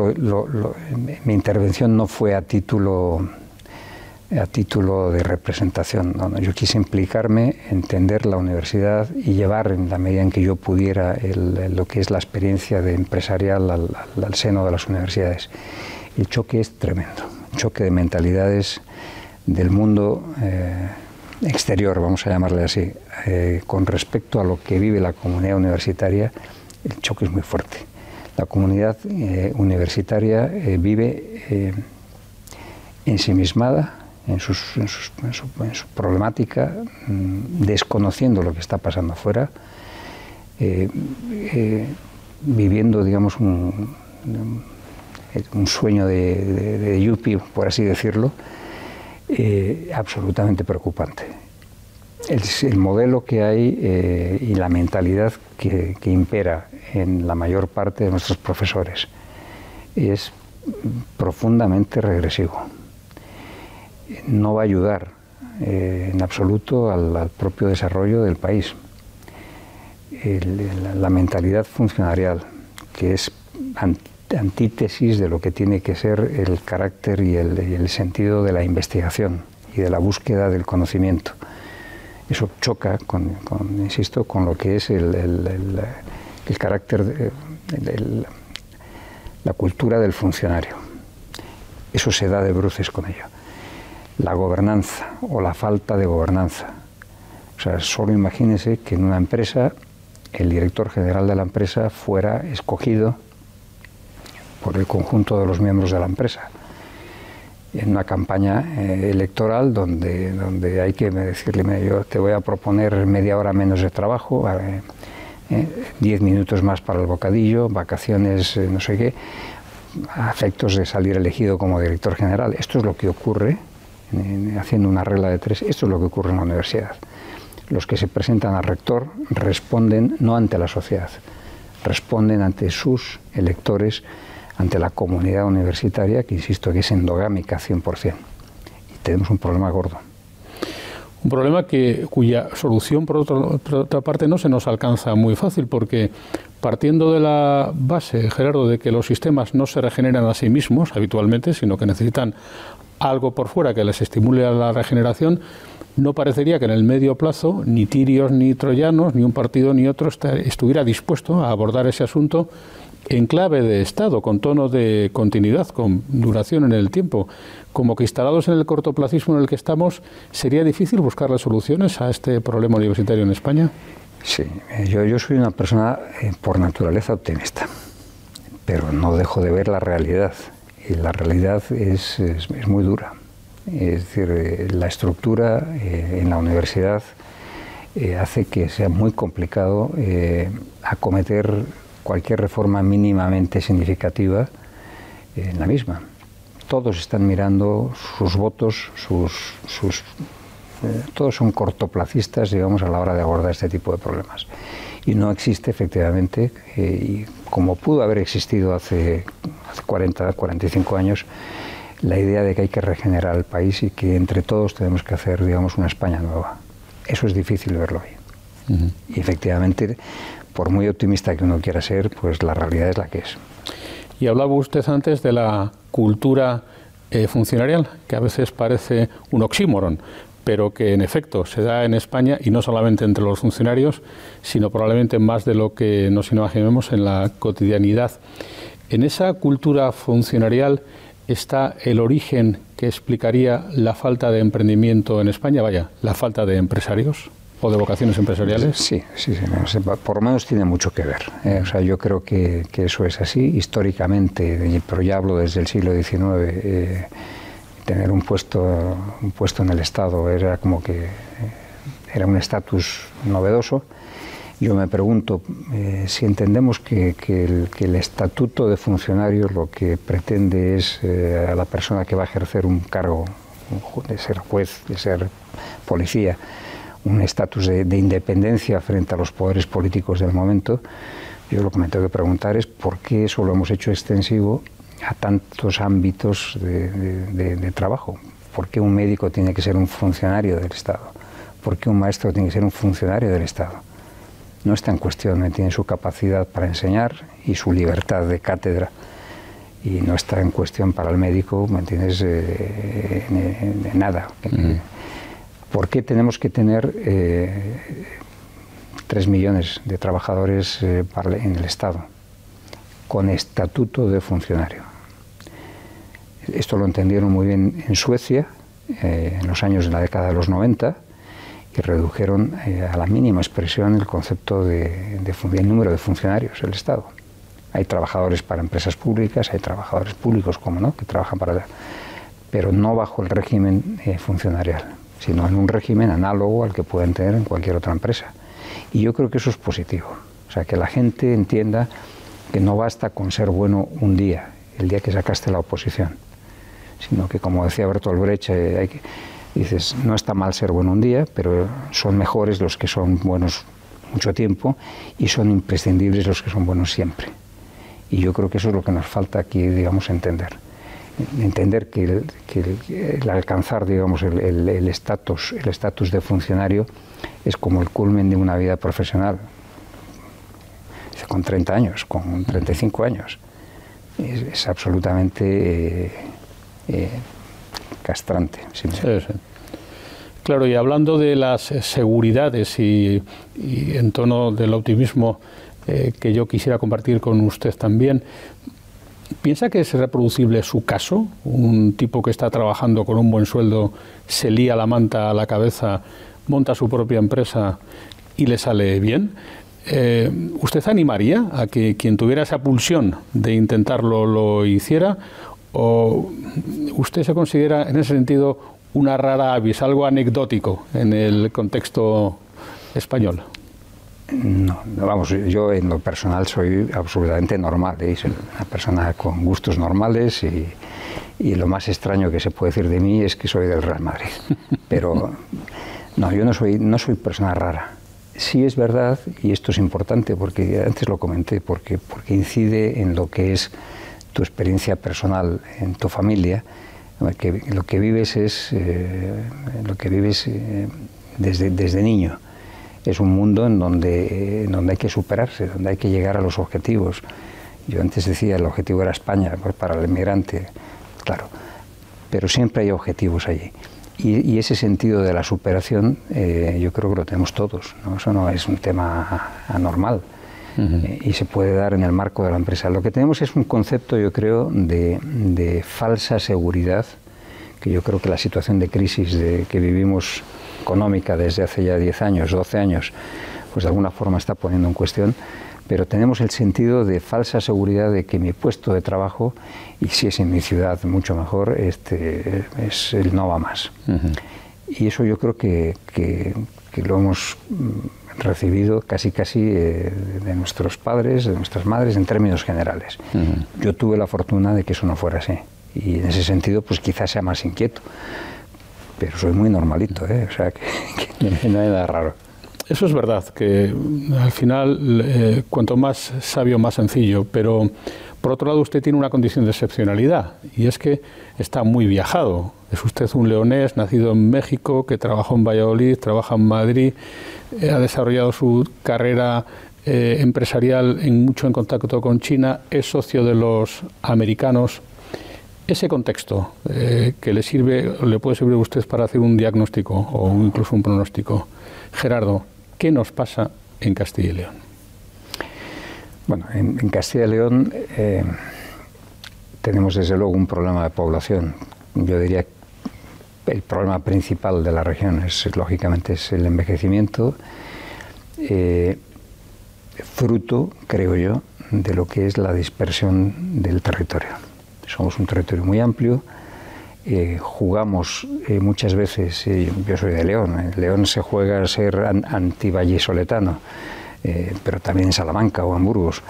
[SPEAKER 3] mi intervención no fue a título a título de representación. yo quise implicarme, entender la universidad y llevar en la medida en que yo pudiera lo que es la experiencia empresarial al, seno de las universidades. El choque es tremendo, un choque de mentalidades del mundo eh, exterior, vamos a llamarle así, eh, con respecto a lo que vive la comunidad universitaria, el choque es muy fuerte. La comunidad eh, universitaria vive ensimismada, en, su, problemática, mm, desconociendo lo que está pasando afuera, eh, eh, viviendo, digamos, un, sueño de, de, yuppie, por así decirlo, eh, absolutamente preocupante. El, modelo que hay y la mentalidad que, impera en la mayor parte de nuestros profesores es profundamente regresivo no va a ayudar eh, en absoluto al, propio desarrollo del país. la, mentalidad funcionarial, que es antítesis de lo que tiene que ser el carácter y el, sentido de la investigación y de la búsqueda del conocimiento. Eso choca, con, insisto, con lo que es el, el, carácter, de, la cultura del funcionario. Eso se da de bruces con ello. La gobernanza o la falta de gobernanza. O sea, solo imagínense que en una empresa el director general de la empresa fuera escogido por el conjunto de los miembros de la empresa en una campaña eh, electoral donde, donde hay que decirle, yo te voy a proponer media hora menos de trabajo, eh, diez minutos más para el bocadillo, vacaciones, eh, no sé qué, a efectos de salir elegido como director general. Esto es lo que ocurre, haciendo una regla de tres, esto es lo que ocurre en la universidad. Los que se presentan al rector responden no ante la sociedad, responden ante sus electores ante la comunidad universitaria, que insisto que es endogámica 100%. Y tenemos un problema gordo.
[SPEAKER 2] Un problema que, cuya solución, por, otra parte, no se nos alcanza muy fácil, porque partiendo de la base, Gerardo, de que los sistemas no se regeneran a sí mismos habitualmente, sino que necesitan algo por fuera que les estimule a la regeneración, no parecería que en el medio plazo ni tirios ni troyanos, ni un partido ni otro estuviera dispuesto a abordar ese asunto en clave de Estado, con tono de continuidad, con duración en el tiempo, como que instalados en el cortoplacismo en el que estamos, ¿sería difícil buscar las soluciones a este problema universitario en España?
[SPEAKER 3] Sí, eh, yo, yo soy una persona eh, por naturaleza optimista, pero no dejo de ver la realidad. Y la realidad es, es, muy dura. Es decir, eh, la estructura en la universidad hace que sea muy complicado acometer cualquier reforma mínimamente significativa en la misma. Todos están mirando sus votos, sus, eh, todos son cortoplacistas, digamos, a la hora de abordar este tipo de problemas. Y no existe efectivamente, eh, como pudo haber existido hace, hace 40, 45 años, la idea de que hay que regenerar el país y que entre todos tenemos que hacer, digamos, una España nueva. Eso es difícil verlo hoy. Y efectivamente, por muy optimista que uno quiera ser, pues la realidad es la que es.
[SPEAKER 2] Y hablaba usted antes de la cultura eh, funcionarial, que a veces parece un oxímoron, pero que en efecto se da en España y no solamente entre los funcionarios, sino probablemente más de lo que nos imaginemos en la cotidianidad. En esa cultura funcionarial está el origen que explicaría la falta de emprendimiento en España, vaya, la falta de empresarios o de vocaciones empresariales?
[SPEAKER 3] Sí, sí, sí por lo menos tiene mucho que ver. ¿eh? o sea, yo creo que, eso es así históricamente, pero ya hablo desde el siglo XIX. Eh, tener un puesto, un puesto en el Estado era como que eh, era un estatus novedoso. Yo me pregunto si entendemos que, el, que, el, estatuto de funcionario lo que pretende es a la persona que va a ejercer un cargo de ser juez, de ser policía, un estatus de, independencia frente a los poderes políticos del momento, yo lo que me tengo que preguntar es por qué eso lo hemos hecho extensivo a tantos ámbitos de, trabajo. ¿Por qué un médico tiene que ser un funcionario del Estado? ¿Por qué un maestro tiene que ser un funcionario del Estado? No está en cuestión, tiene su capacidad para enseñar y su libertad de cátedra. Y no está en cuestión para el médico, ¿me entiendes? Eh, nada. ¿Por qué tenemos que tener eh, tres millones de trabajadores eh, en el Estado con estatuto de funcionario? Esto lo entendieron muy bien en Suecia eh, en los años de la década de los 90 y redujeron a la mínima expresión el concepto de, de, número de funcionarios del Estado. Hay trabajadores para empresas públicas, hay trabajadores públicos, como no, que trabajan para... pero no bajo el régimen funcionarial sino en un régimen análogo al que pueden tener en cualquier otra empresa. Y yo creo que eso es positivo. O sea, que la gente entienda que no basta con ser bueno un día, el día que sacaste la oposición, sino que, como decía Bertolt Brecht, eh, hay que, dices, no está mal ser bueno un día, pero son mejores los que son buenos mucho tiempo y son imprescindibles los que son buenos siempre. Y yo creo que eso es lo que nos falta aquí, digamos, entender entender que el, alcanzar digamos el estatus el estatus de funcionario es como el culmen de una vida profesional. Con 30 años con 35 años. Es, absolutamente eh, eh, castrante
[SPEAKER 2] Claro, y hablando de las seguridades y, en tono del optimismo eh, que yo quisiera compartir con usted también, ¿piensa que es reproducible su caso? Un tipo que está trabajando con un buen sueldo, se lía la manta a la cabeza, monta su propia empresa y le sale bien. Eh, ¿Usted animaría a que quien tuviera esa pulsión de intentarlo lo hiciera? ¿O usted se considera en ese sentido una rara avis, algo anecdótico en el contexto español?
[SPEAKER 3] No, vamos, yo en lo personal soy absolutamente normal, ¿eh? soy una persona con gustos normales y, y, lo más extraño que se puede decir de mí es que soy del Real Madrid. Pero no, yo no soy, no soy persona rara. Sí es verdad, y esto es importante porque antes lo comenté, porque, porque incide en lo que es tu experiencia personal, en tu familia, que lo que vives es eh, lo que vives eh, desde, desde niño. Es un mundo en donde, donde hay que superarse, donde hay que llegar a los objetivos. Yo antes decía el objetivo era España, pues para el inmigrante, claro, pero siempre hay objetivos allí. Y, ese sentido de la superación eh, yo creo que lo tenemos todos, ¿no? eso no es un tema anormal. Eh, y se puede dar en el marco de la empresa. Lo que tenemos es un concepto, yo creo, de, falsa seguridad, que yo creo que la situación de crisis de, que vivimos económica desde hace ya 10 años, 12 años, pues de alguna forma está poniendo en cuestión, pero tenemos el sentido de falsa seguridad de que mi puesto de trabajo, y si es en mi ciudad mucho mejor, este, es el no va más. Y eso yo creo que, que, que lo hemos recibido casi casi eh, de nuestros padres, de nuestras madres, en términos generales. Yo tuve la fortuna de que eso no fuera así. Y en ese sentido, pues quizás sea más inquieto. Pero soy muy normalito, ¿eh? o sea, que, no hay nada raro.
[SPEAKER 2] Eso es verdad, que al final, eh, cuanto más sabio, más sencillo, pero por otro lado, usted tiene una condición de excepcionalidad y es que está muy viajado. Es usted un leonés nacido en México, que trabajó en Valladolid, trabaja en Madrid, eh, ha desarrollado su carrera eh, empresarial en mucho en contacto con China, es socio de los americanos. Ese contexto eh, que le sirve, le puede servir a usted para hacer un diagnóstico o incluso un pronóstico. Gerardo, ¿qué nos pasa en Castilla y León?
[SPEAKER 3] Bueno, en, Castilla y León eh, tenemos desde luego un problema de población. Yo diría que el problema principal de la región es, lógicamente, es el envejecimiento, eh, fruto, creo yo, de lo que es la dispersión del territorio. Somos un territorio muy amplio, eh, jugamos muchas veces, yo soy de León, en León se juega a ser anti-vallisoletano eh, pero también en Salamanca o en Burgos.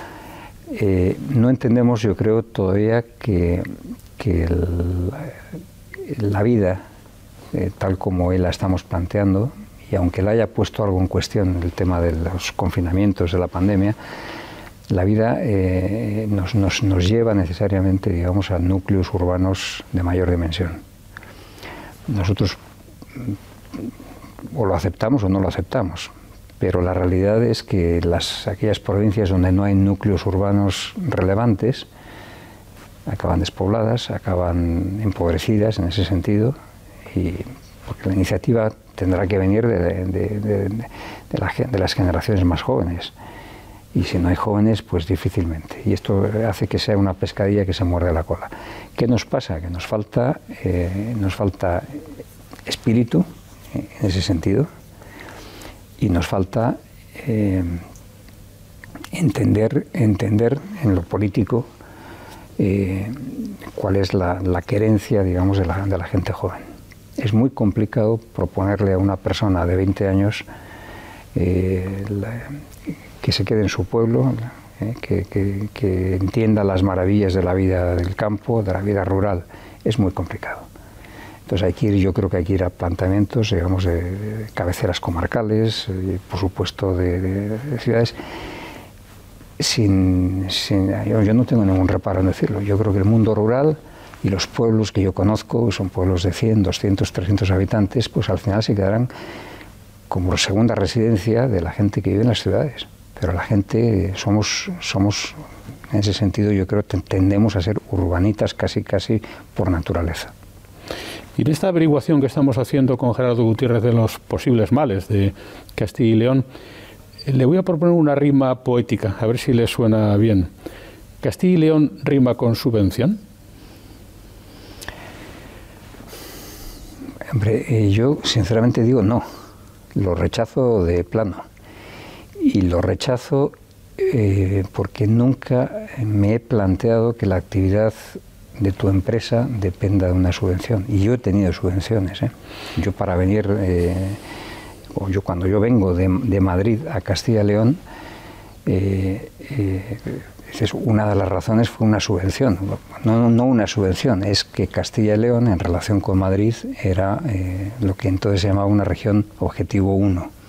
[SPEAKER 3] Eh, no entendemos, yo creo, todavía que, la vida, eh, tal como la estamos planteando, y aunque él haya puesto algo en cuestión, el tema de los confinamientos de la pandemia, la vida nos, nos, lleva necesariamente, digamos, a núcleos urbanos de mayor dimensión. Nosotros mm, o lo aceptamos o no lo aceptamos pero la realidad es que las, aquellas provincias donde no hay núcleos urbanos relevantes acaban despobladas, acaban empobrecidas en ese sentido, y porque la iniciativa tendrá que venir de, de, las generaciones más jóvenes. Y si no hay jóvenes, pues difícilmente. Y esto hace que sea una pescadilla que se muerde la cola. ¿Qué nos pasa? Que nos falta, eh, nos falta espíritu eh, en ese sentido, y nos falta eh, entender, entender en lo político cuál es la, querencia, digamos, de la, la, gente joven. Es muy complicado proponerle a una persona de 20 años que se quede en su pueblo, que, que entienda las maravillas de la vida del campo, de la vida rural. Es muy complicado. Entonces hay que ir, yo creo que hay que ir a planteamientos, digamos, de, cabeceras comarcales, y por supuesto de, ciudades. Sin, yo, no tengo ningún reparo en decirlo. Yo creo que el mundo rural y los pueblos que yo conozco, son pueblos de 100, 200, 300 habitantes, pues al final se quedarán como segunda residencia de la gente que vive en las ciudades. Pero la gente somos, somos en ese sentido, yo creo tendemos a ser urbanitas casi, casi por naturaleza.
[SPEAKER 2] Y en esta averiguación que estamos haciendo con Gerardo Gutiérrez de los posibles males de Castilla y León, le voy a proponer una rima poética, a ver si le suena bien. ¿Castilla y León rima con subvención?
[SPEAKER 3] Hombre, eh, yo sinceramente digo no, lo rechazo de plano. Y lo rechazo eh, porque nunca me he planteado que la actividad de tu empresa dependa de una subvención. Y yo he tenido subvenciones. ¿eh? Yo para venir, eh, yo cuando yo vengo de, Madrid a Castilla y León, una de las razones fue una subvención. No, no, una subvención, es que Castilla León en relación con Madrid era lo que entonces se llamaba una región objetivo 1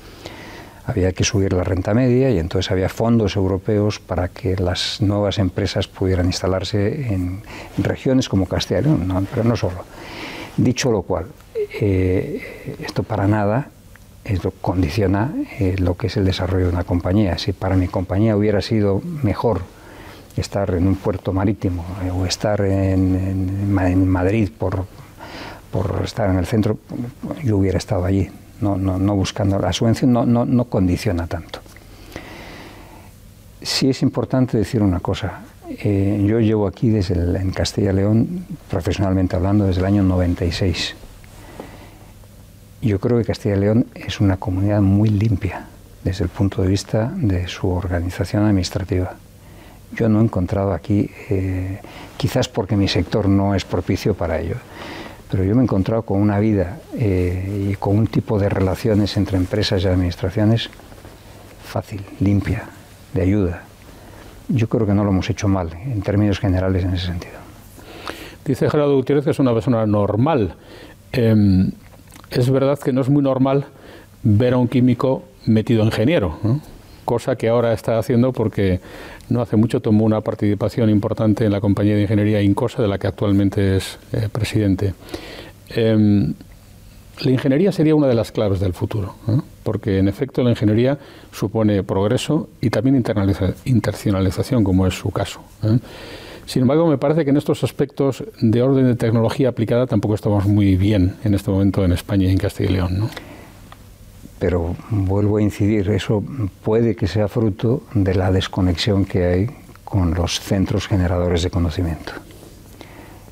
[SPEAKER 3] había que subir la renta media y entonces había fondos europeos para que las nuevas empresas pudieran instalarse en, regiones como Castilla pero no solo. Dicho lo cual, eh, esto para nada condiciona eh, lo que es el desarrollo de una compañía. Si para mi compañía hubiera sido mejor estar en un puerto marítimo eh, o estar en, en Madrid por, por estar en el centro, yo hubiera estado allí no, no, no buscando la subvención, no, no, no condiciona tanto. Sí es importante decir una cosa. Eh, yo llevo aquí desde en Castilla y León, profesionalmente hablando, desde el año 96. Yo creo que Castilla y León es una comunidad muy limpia desde el punto de vista de su organización administrativa. Yo no he encontrado aquí, eh, quizás porque mi sector no es propicio para ello, pero yo me he encontrado con una vida eh, y con un tipo de relaciones entre empresas y administraciones fácil, limpia, de ayuda. Yo creo que no lo hemos hecho mal en términos generales en ese sentido.
[SPEAKER 2] Dice Gerardo Gutiérrez que es una persona normal. Em, es verdad que no es muy normal ver a un químico metido ingeniero, cosa que ahora está haciendo porque no hace mucho tomó una participación importante en la compañía de ingeniería Incosa, de la que actualmente es eh, presidente. Em, la ingeniería sería una de las claves del futuro, porque en efecto la ingeniería supone progreso y también internacionalización, como es su caso. ¿eh? Sin embargo, me parece que en estos aspectos de orden de tecnología aplicada tampoco estamos muy bien en este momento en España y en Castilla y León.
[SPEAKER 3] Pero vuelvo a incidir, eso puede que sea fruto de la desconexión que hay con los centros generadores de conocimiento.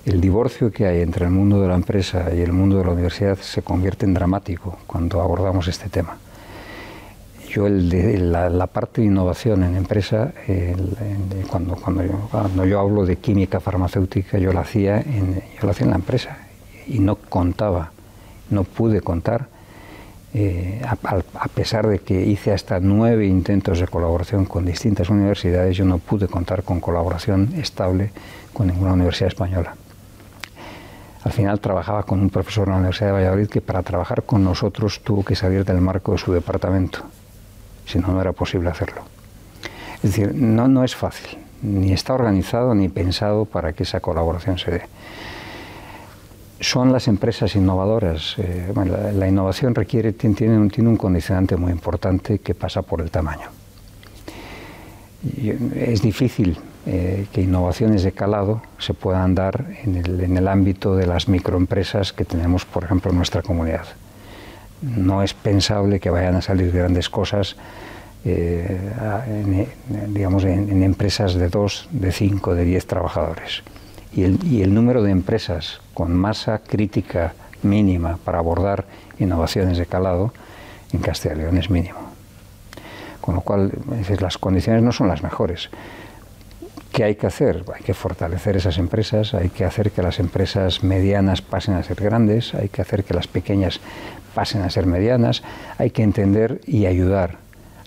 [SPEAKER 3] El divorcio que hay entre el mundo de la empresa y el mundo de la universidad se convierte en dramático cuando abordamos este tema. Yo la, parte de innovación en empresa, cuando, cuando, yo, cuando, yo, hablo de química farmacéutica, yo la, hacía en, yo lo hacía en la empresa y no contaba, no pude contar eh, a, pesar de que hice hasta nueve intentos de colaboración con distintas universidades, yo no pude contar con colaboración estable con ninguna universidad española. Al final trabajaba con un profesor de la Universidad de Valladolid que para trabajar con nosotros tuvo que salir del marco de su departamento, si no, no era posible hacerlo. Es decir, no, no es fácil, ni está organizado ni pensado para que esa colaboración se dé son las empresas innovadoras. Eh, la, innovación requiere, tiene, un, tiene un condicionante muy importante que pasa por el tamaño. es difícil eh, que innovaciones de calado se puedan dar en el, en el, ámbito de las microempresas que tenemos, por ejemplo, en nuestra comunidad. No es pensable que vayan a salir grandes cosas eh, en, digamos, en, empresas de dos, de cinco, de diez trabajadores y el, número de empresas con masa crítica mínima para abordar innovaciones de calado en Castilla y León es mínimo. Con lo cual, las condiciones no son las mejores. ¿Qué hay que hacer? Hay que fortalecer esas empresas, hay que hacer que las empresas medianas pasen a ser grandes, hay que hacer que las pequeñas pasen a ser medianas, hay que entender y ayudar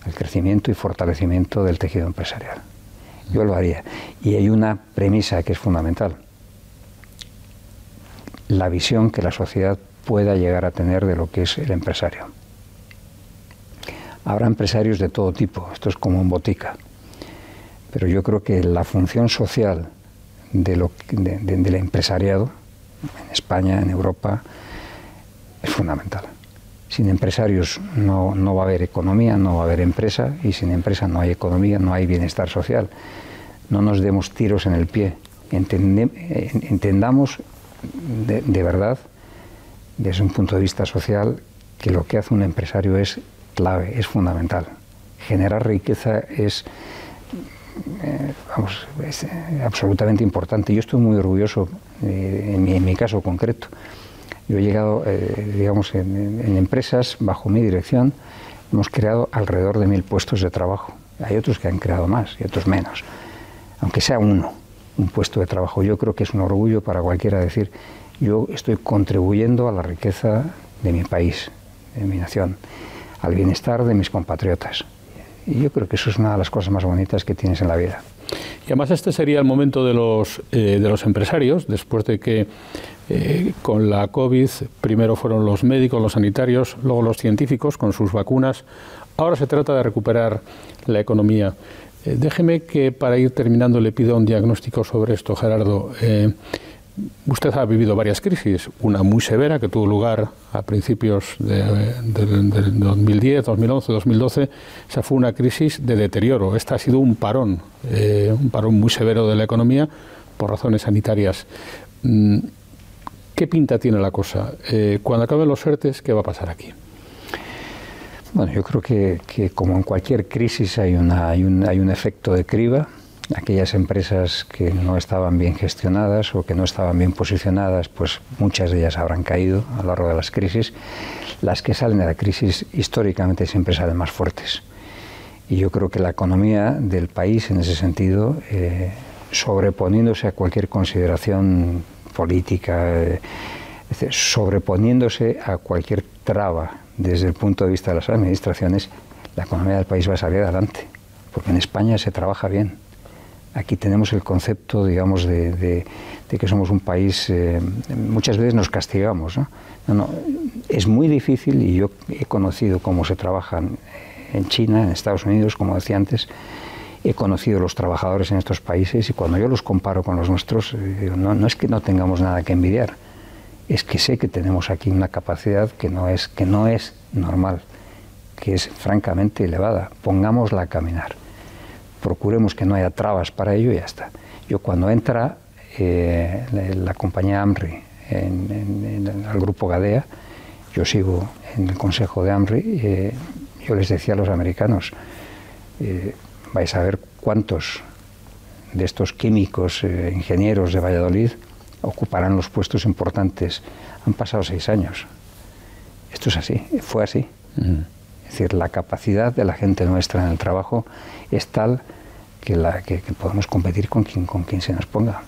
[SPEAKER 3] al crecimiento y fortalecimiento del tejido empresarial yo lo haría. Y hay una premisa que es fundamental, la visión que la sociedad pueda llegar a tener de lo que es el empresario. Habrá empresarios de todo tipo, esto es como un botica, pero yo creo que la función social de lo, del empresariado en España, en Europa, es fundamental. Sin empresarios no, no, va a haber economía, no va a haber empresa y sin empresa no hay economía, no hay bienestar social. No nos demos tiros en el pie. entendamos de, verdad desde un punto de vista social que lo que hace un empresario es clave, es fundamental. Generar riqueza es, eh, vamos, eh, absolutamente importante. Yo estoy muy orgulloso, eh, en, mi, caso concreto. Yo he llegado, digamos, en, empresas bajo mi dirección, hemos creado alrededor de mil puestos de trabajo. Hay otros que han creado más y otros menos. Aunque sea uno, un puesto de trabajo, yo creo que es un orgullo para cualquiera decir, yo estoy contribuyendo a la riqueza de mi país, de mi nación, al bienestar de mis compatriotas. Y yo creo que eso es una de las cosas más bonitas que tienes en la vida.
[SPEAKER 2] Y además este sería el momento de los, eh, de los empresarios, después de que eh, con la COVID primero fueron los médicos, los sanitarios, luego los científicos con sus vacunas. Ahora se trata de recuperar la economía. Eh, déjeme que para ir terminando le pido un diagnóstico sobre esto, Gerardo. Usted ha vivido varias crisis, una muy severa que tuvo lugar a principios del 2010, 2011, 2012. Esa fue una crisis de deterioro. Esta ha sido un parón, eh, un parón muy severo de la economía por razones sanitarias. Mm, ¿Qué pinta tiene la cosa? Eh, cuando acaben los ERTES, ¿qué va a pasar aquí?
[SPEAKER 3] Bueno, yo creo que, como en cualquier crisis hay, una, hay, un, hay un efecto de criba aquellas empresas que no estaban bien gestionadas o que no estaban bien posicionadas, pues muchas de ellas habrán caído a lo largo de las crisis. Las que salen de la crisis históricamente siempre salen más fuertes. Y yo creo que la economía del país en ese sentido, eh, sobreponiéndose a cualquier consideración política, eh, sobreponiéndose a cualquier traba desde el punto de vista de las administraciones, la economía del país va a salir adelante, porque en España se trabaja bien Aquí tenemos el concepto, digamos, de, que somos un país, eh, muchas veces nos castigamos. ¿no? No, es muy difícil y yo he conocido cómo se trabaja en China, en Estados Unidos, como decía antes, he conocido los trabajadores en estos países y cuando yo los comparo con los nuestros, eh, no, no, es que no tengamos nada que envidiar, es que sé que tenemos aquí una capacidad que no es, que no es normal, que es francamente elevada. Pongámosla a caminar procuremos que no haya trabas para ello y ya está. Yo cuando entra eh, la, compañía AMRI el grupo Gadea, yo sigo en el consejo de AMRI, eh, yo les decía a los americanos, eh, vais a ver cuántos de estos químicos, ingenieros de Valladolid, ocuparán los puestos importantes. Han pasado seis años. Esto es así, fue así. Es decir, la capacidad de la gente nuestra en el trabajo es tal que, la, que, podemos competir con quien, con quien se nos ponga.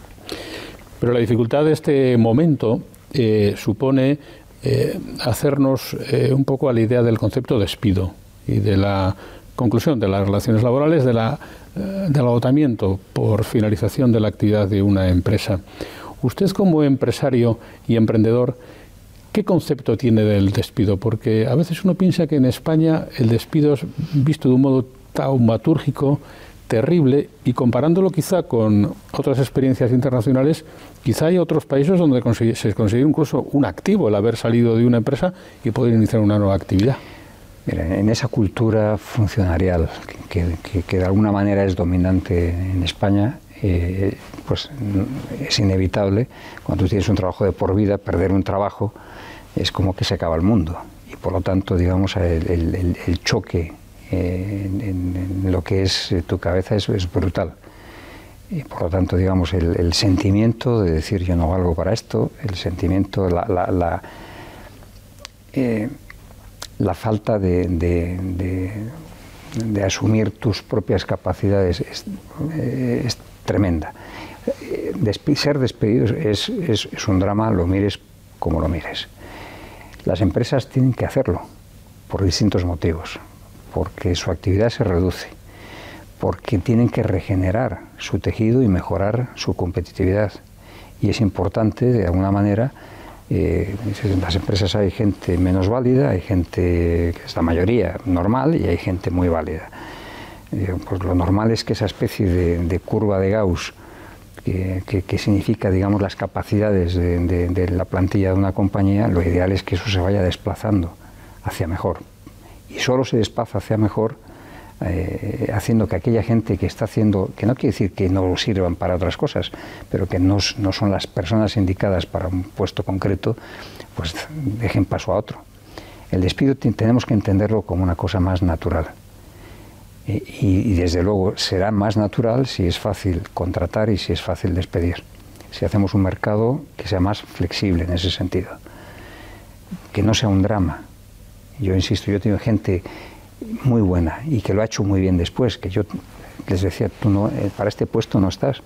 [SPEAKER 2] Pero la dificultad de este momento eh, supone eh, hacernos eh, un poco a la idea del concepto despido y de la conclusión de las relaciones laborales, de la, del agotamiento por finalización de la actividad de una empresa. Usted como empresario y emprendedor, ¿qué concepto tiene del despido? Porque a veces uno piensa que en España el despido es visto de un modo taumatúrgico, terrible y comparándolo quizá con otras experiencias internacionales, quizá hay otros países donde se consigue incluso un activo el haber salido de una empresa y poder iniciar una nueva actividad.
[SPEAKER 3] en esa cultura funcionarial que, de alguna manera es dominante en España, eh, pues es inevitable, cuando tú tienes un trabajo de por vida, perder un trabajo es como que se acaba el mundo. Y por lo tanto, digamos, el choque en, lo que es eh, tu cabeza es, es brutal. Y por lo tanto, digamos, el, sentimiento de decir yo no valgo para esto, el sentimiento, la, la, la, eh, falta de, de, asumir tus propias capacidades es, eh, tremenda. ser despedidos es, un drama, lo mires como lo mires. Las empresas tienen que hacerlo por distintos motivos porque su actividad se reduce, porque tienen que regenerar su tejido y mejorar su competitividad. Y es importante, de alguna manera, eh, en las empresas hay gente menos válida, hay gente que es la mayoría normal y hay gente muy válida. Eh, pues lo normal es que esa especie de, curva de Gauss, que, significa digamos, las capacidades de, la plantilla de una compañía, lo ideal es que eso se vaya desplazando hacia mejor y solo se desplaza hacia mejor eh, haciendo que aquella gente que está haciendo, que no quiere decir que no sirvan para otras cosas, pero que no, no son las personas indicadas para un puesto concreto, pues dejen paso a otro. El despido tenemos que entenderlo como una cosa más natural. Y, desde luego será más natural si es fácil contratar y si es fácil despedir. Si hacemos un mercado que sea más flexible en ese sentido. Que no sea un drama. Yo insisto, yo tengo gente muy buena y que lo ha hecho muy bien después, que yo les decía, tú no, eh, para este puesto no estás,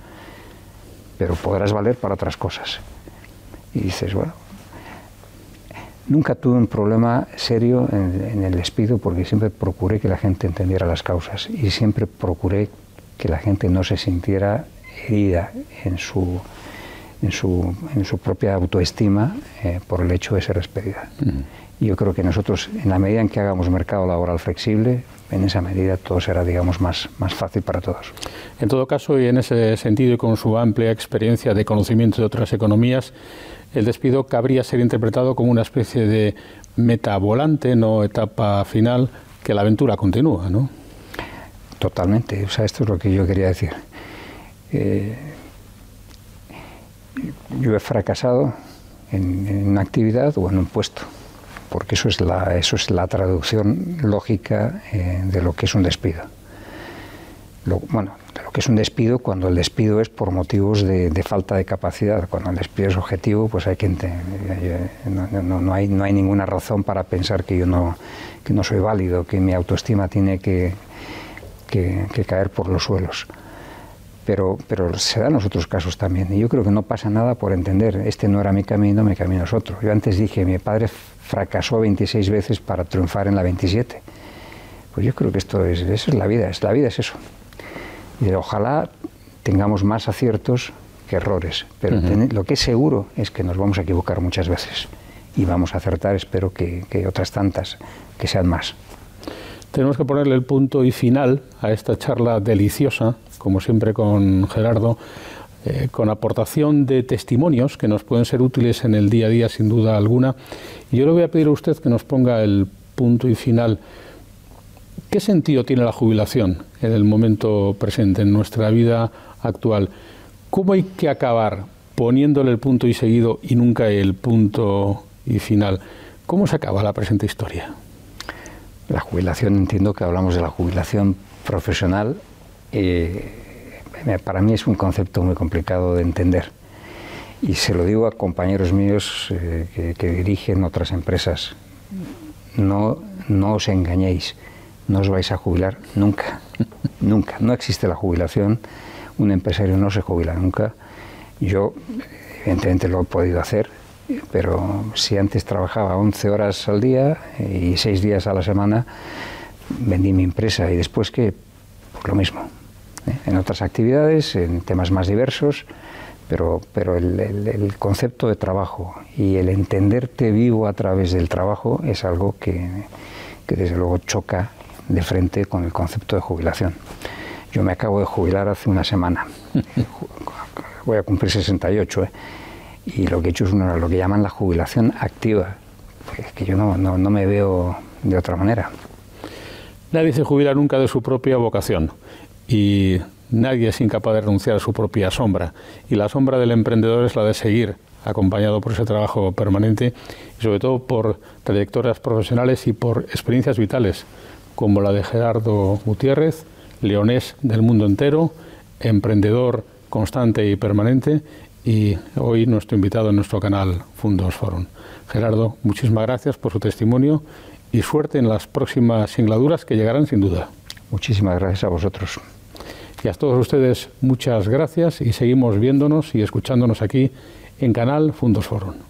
[SPEAKER 3] pero podrás valer para otras cosas. Y dices, bueno, nunca tuve un problema serio en, el despido porque siempre procuré que la gente entendiera las causas y siempre procuré que la gente no se sintiera herida en su, en su, en su propia autoestima eh, por el hecho de ser despedida. Y yo creo que nosotros, en la medida en que hagamos mercado laboral flexible, en esa medida todo será, digamos, más, más fácil para todos.
[SPEAKER 2] En todo caso, y en ese sentido y con su amplia experiencia de conocimiento de otras economías, el despido cabría ser interpretado como una especie de meta volante, no etapa final, que la aventura continúa, ¿no?
[SPEAKER 3] Totalmente. O sea, esto es lo que yo quería decir. Eh, yo he fracasado en, una actividad o en un puesto porque eso es la, eso es la traducción lógica eh, de lo que es un despido. bueno, lo que es un despido cuando el despido es por motivos de, falta de capacidad. Cuando el despido es objetivo, pues hay que no, no, hay, no hay ninguna razón para pensar que yo no, que no soy válido, que mi autoestima tiene que, que, que caer por los suelos pero, pero se dan los otros casos también. Y yo creo que no pasa nada por entender, este no era mi camino, mi camino es otro. Yo antes dije, mi padre fracasó 26 veces para triunfar en la 27. Pues yo creo que esto es, eso es la vida, es, la vida es eso. Y ojalá tengamos más aciertos que errores, pero lo que es seguro es que nos vamos a equivocar muchas veces y vamos a acertar, espero que, que otras tantas, que sean más.
[SPEAKER 2] Tenemos que ponerle el punto y final a esta charla deliciosa como siempre con Gerardo, eh, con aportación de testimonios que nos pueden ser útiles en el día a día, sin duda alguna. Y yo le voy a pedir a usted que nos ponga el punto y final. ¿Qué sentido tiene la jubilación en el momento presente, en nuestra vida actual? ¿Cómo hay que acabar poniéndole el punto y seguido y nunca el punto y final? ¿Cómo se acaba la presente historia?
[SPEAKER 3] La jubilación, entiendo que hablamos de la jubilación profesional eh, para mí es un concepto muy complicado de entender. Y se lo digo a compañeros míos eh, que, dirigen otras empresas. No, no os engañéis, no os vais a jubilar nunca, nunca. No existe la jubilación, un empresario no se jubila nunca. Yo, evidentemente, lo he podido hacer, pero si antes trabajaba 11 horas al día y 6 días a la semana, vendí mi empresa y después que, pues lo mismo, ¿eh? en otras actividades, en temas más diversos, pero, pero el, concepto de trabajo y el entenderte vivo a través del trabajo es algo que, que, desde luego choca de frente con el concepto de jubilación. Yo me acabo de jubilar hace una semana, voy a cumplir 68, ¿eh? y lo que he hecho es una, lo que llaman la jubilación activa, pues que yo no, no, no me veo de otra manera.
[SPEAKER 2] Nadie se jubila nunca de su propia vocación y nadie es incapaz de renunciar a su propia sombra. Y la sombra del emprendedor es la de seguir acompañado por ese trabajo permanente y sobre todo por trayectorias profesionales y por experiencias vitales como la de Gerardo Gutiérrez, leonés del mundo entero, emprendedor constante y permanente y hoy nuestro invitado en nuestro canal Fundos Forum. Gerardo, muchísimas gracias por su testimonio y suerte en las próximas singladuras que llegarán sin duda.
[SPEAKER 3] Muchísimas gracias a vosotros.
[SPEAKER 2] Y a todos ustedes muchas gracias y seguimos viéndonos y escuchándonos aquí en Canal Fundos Forum.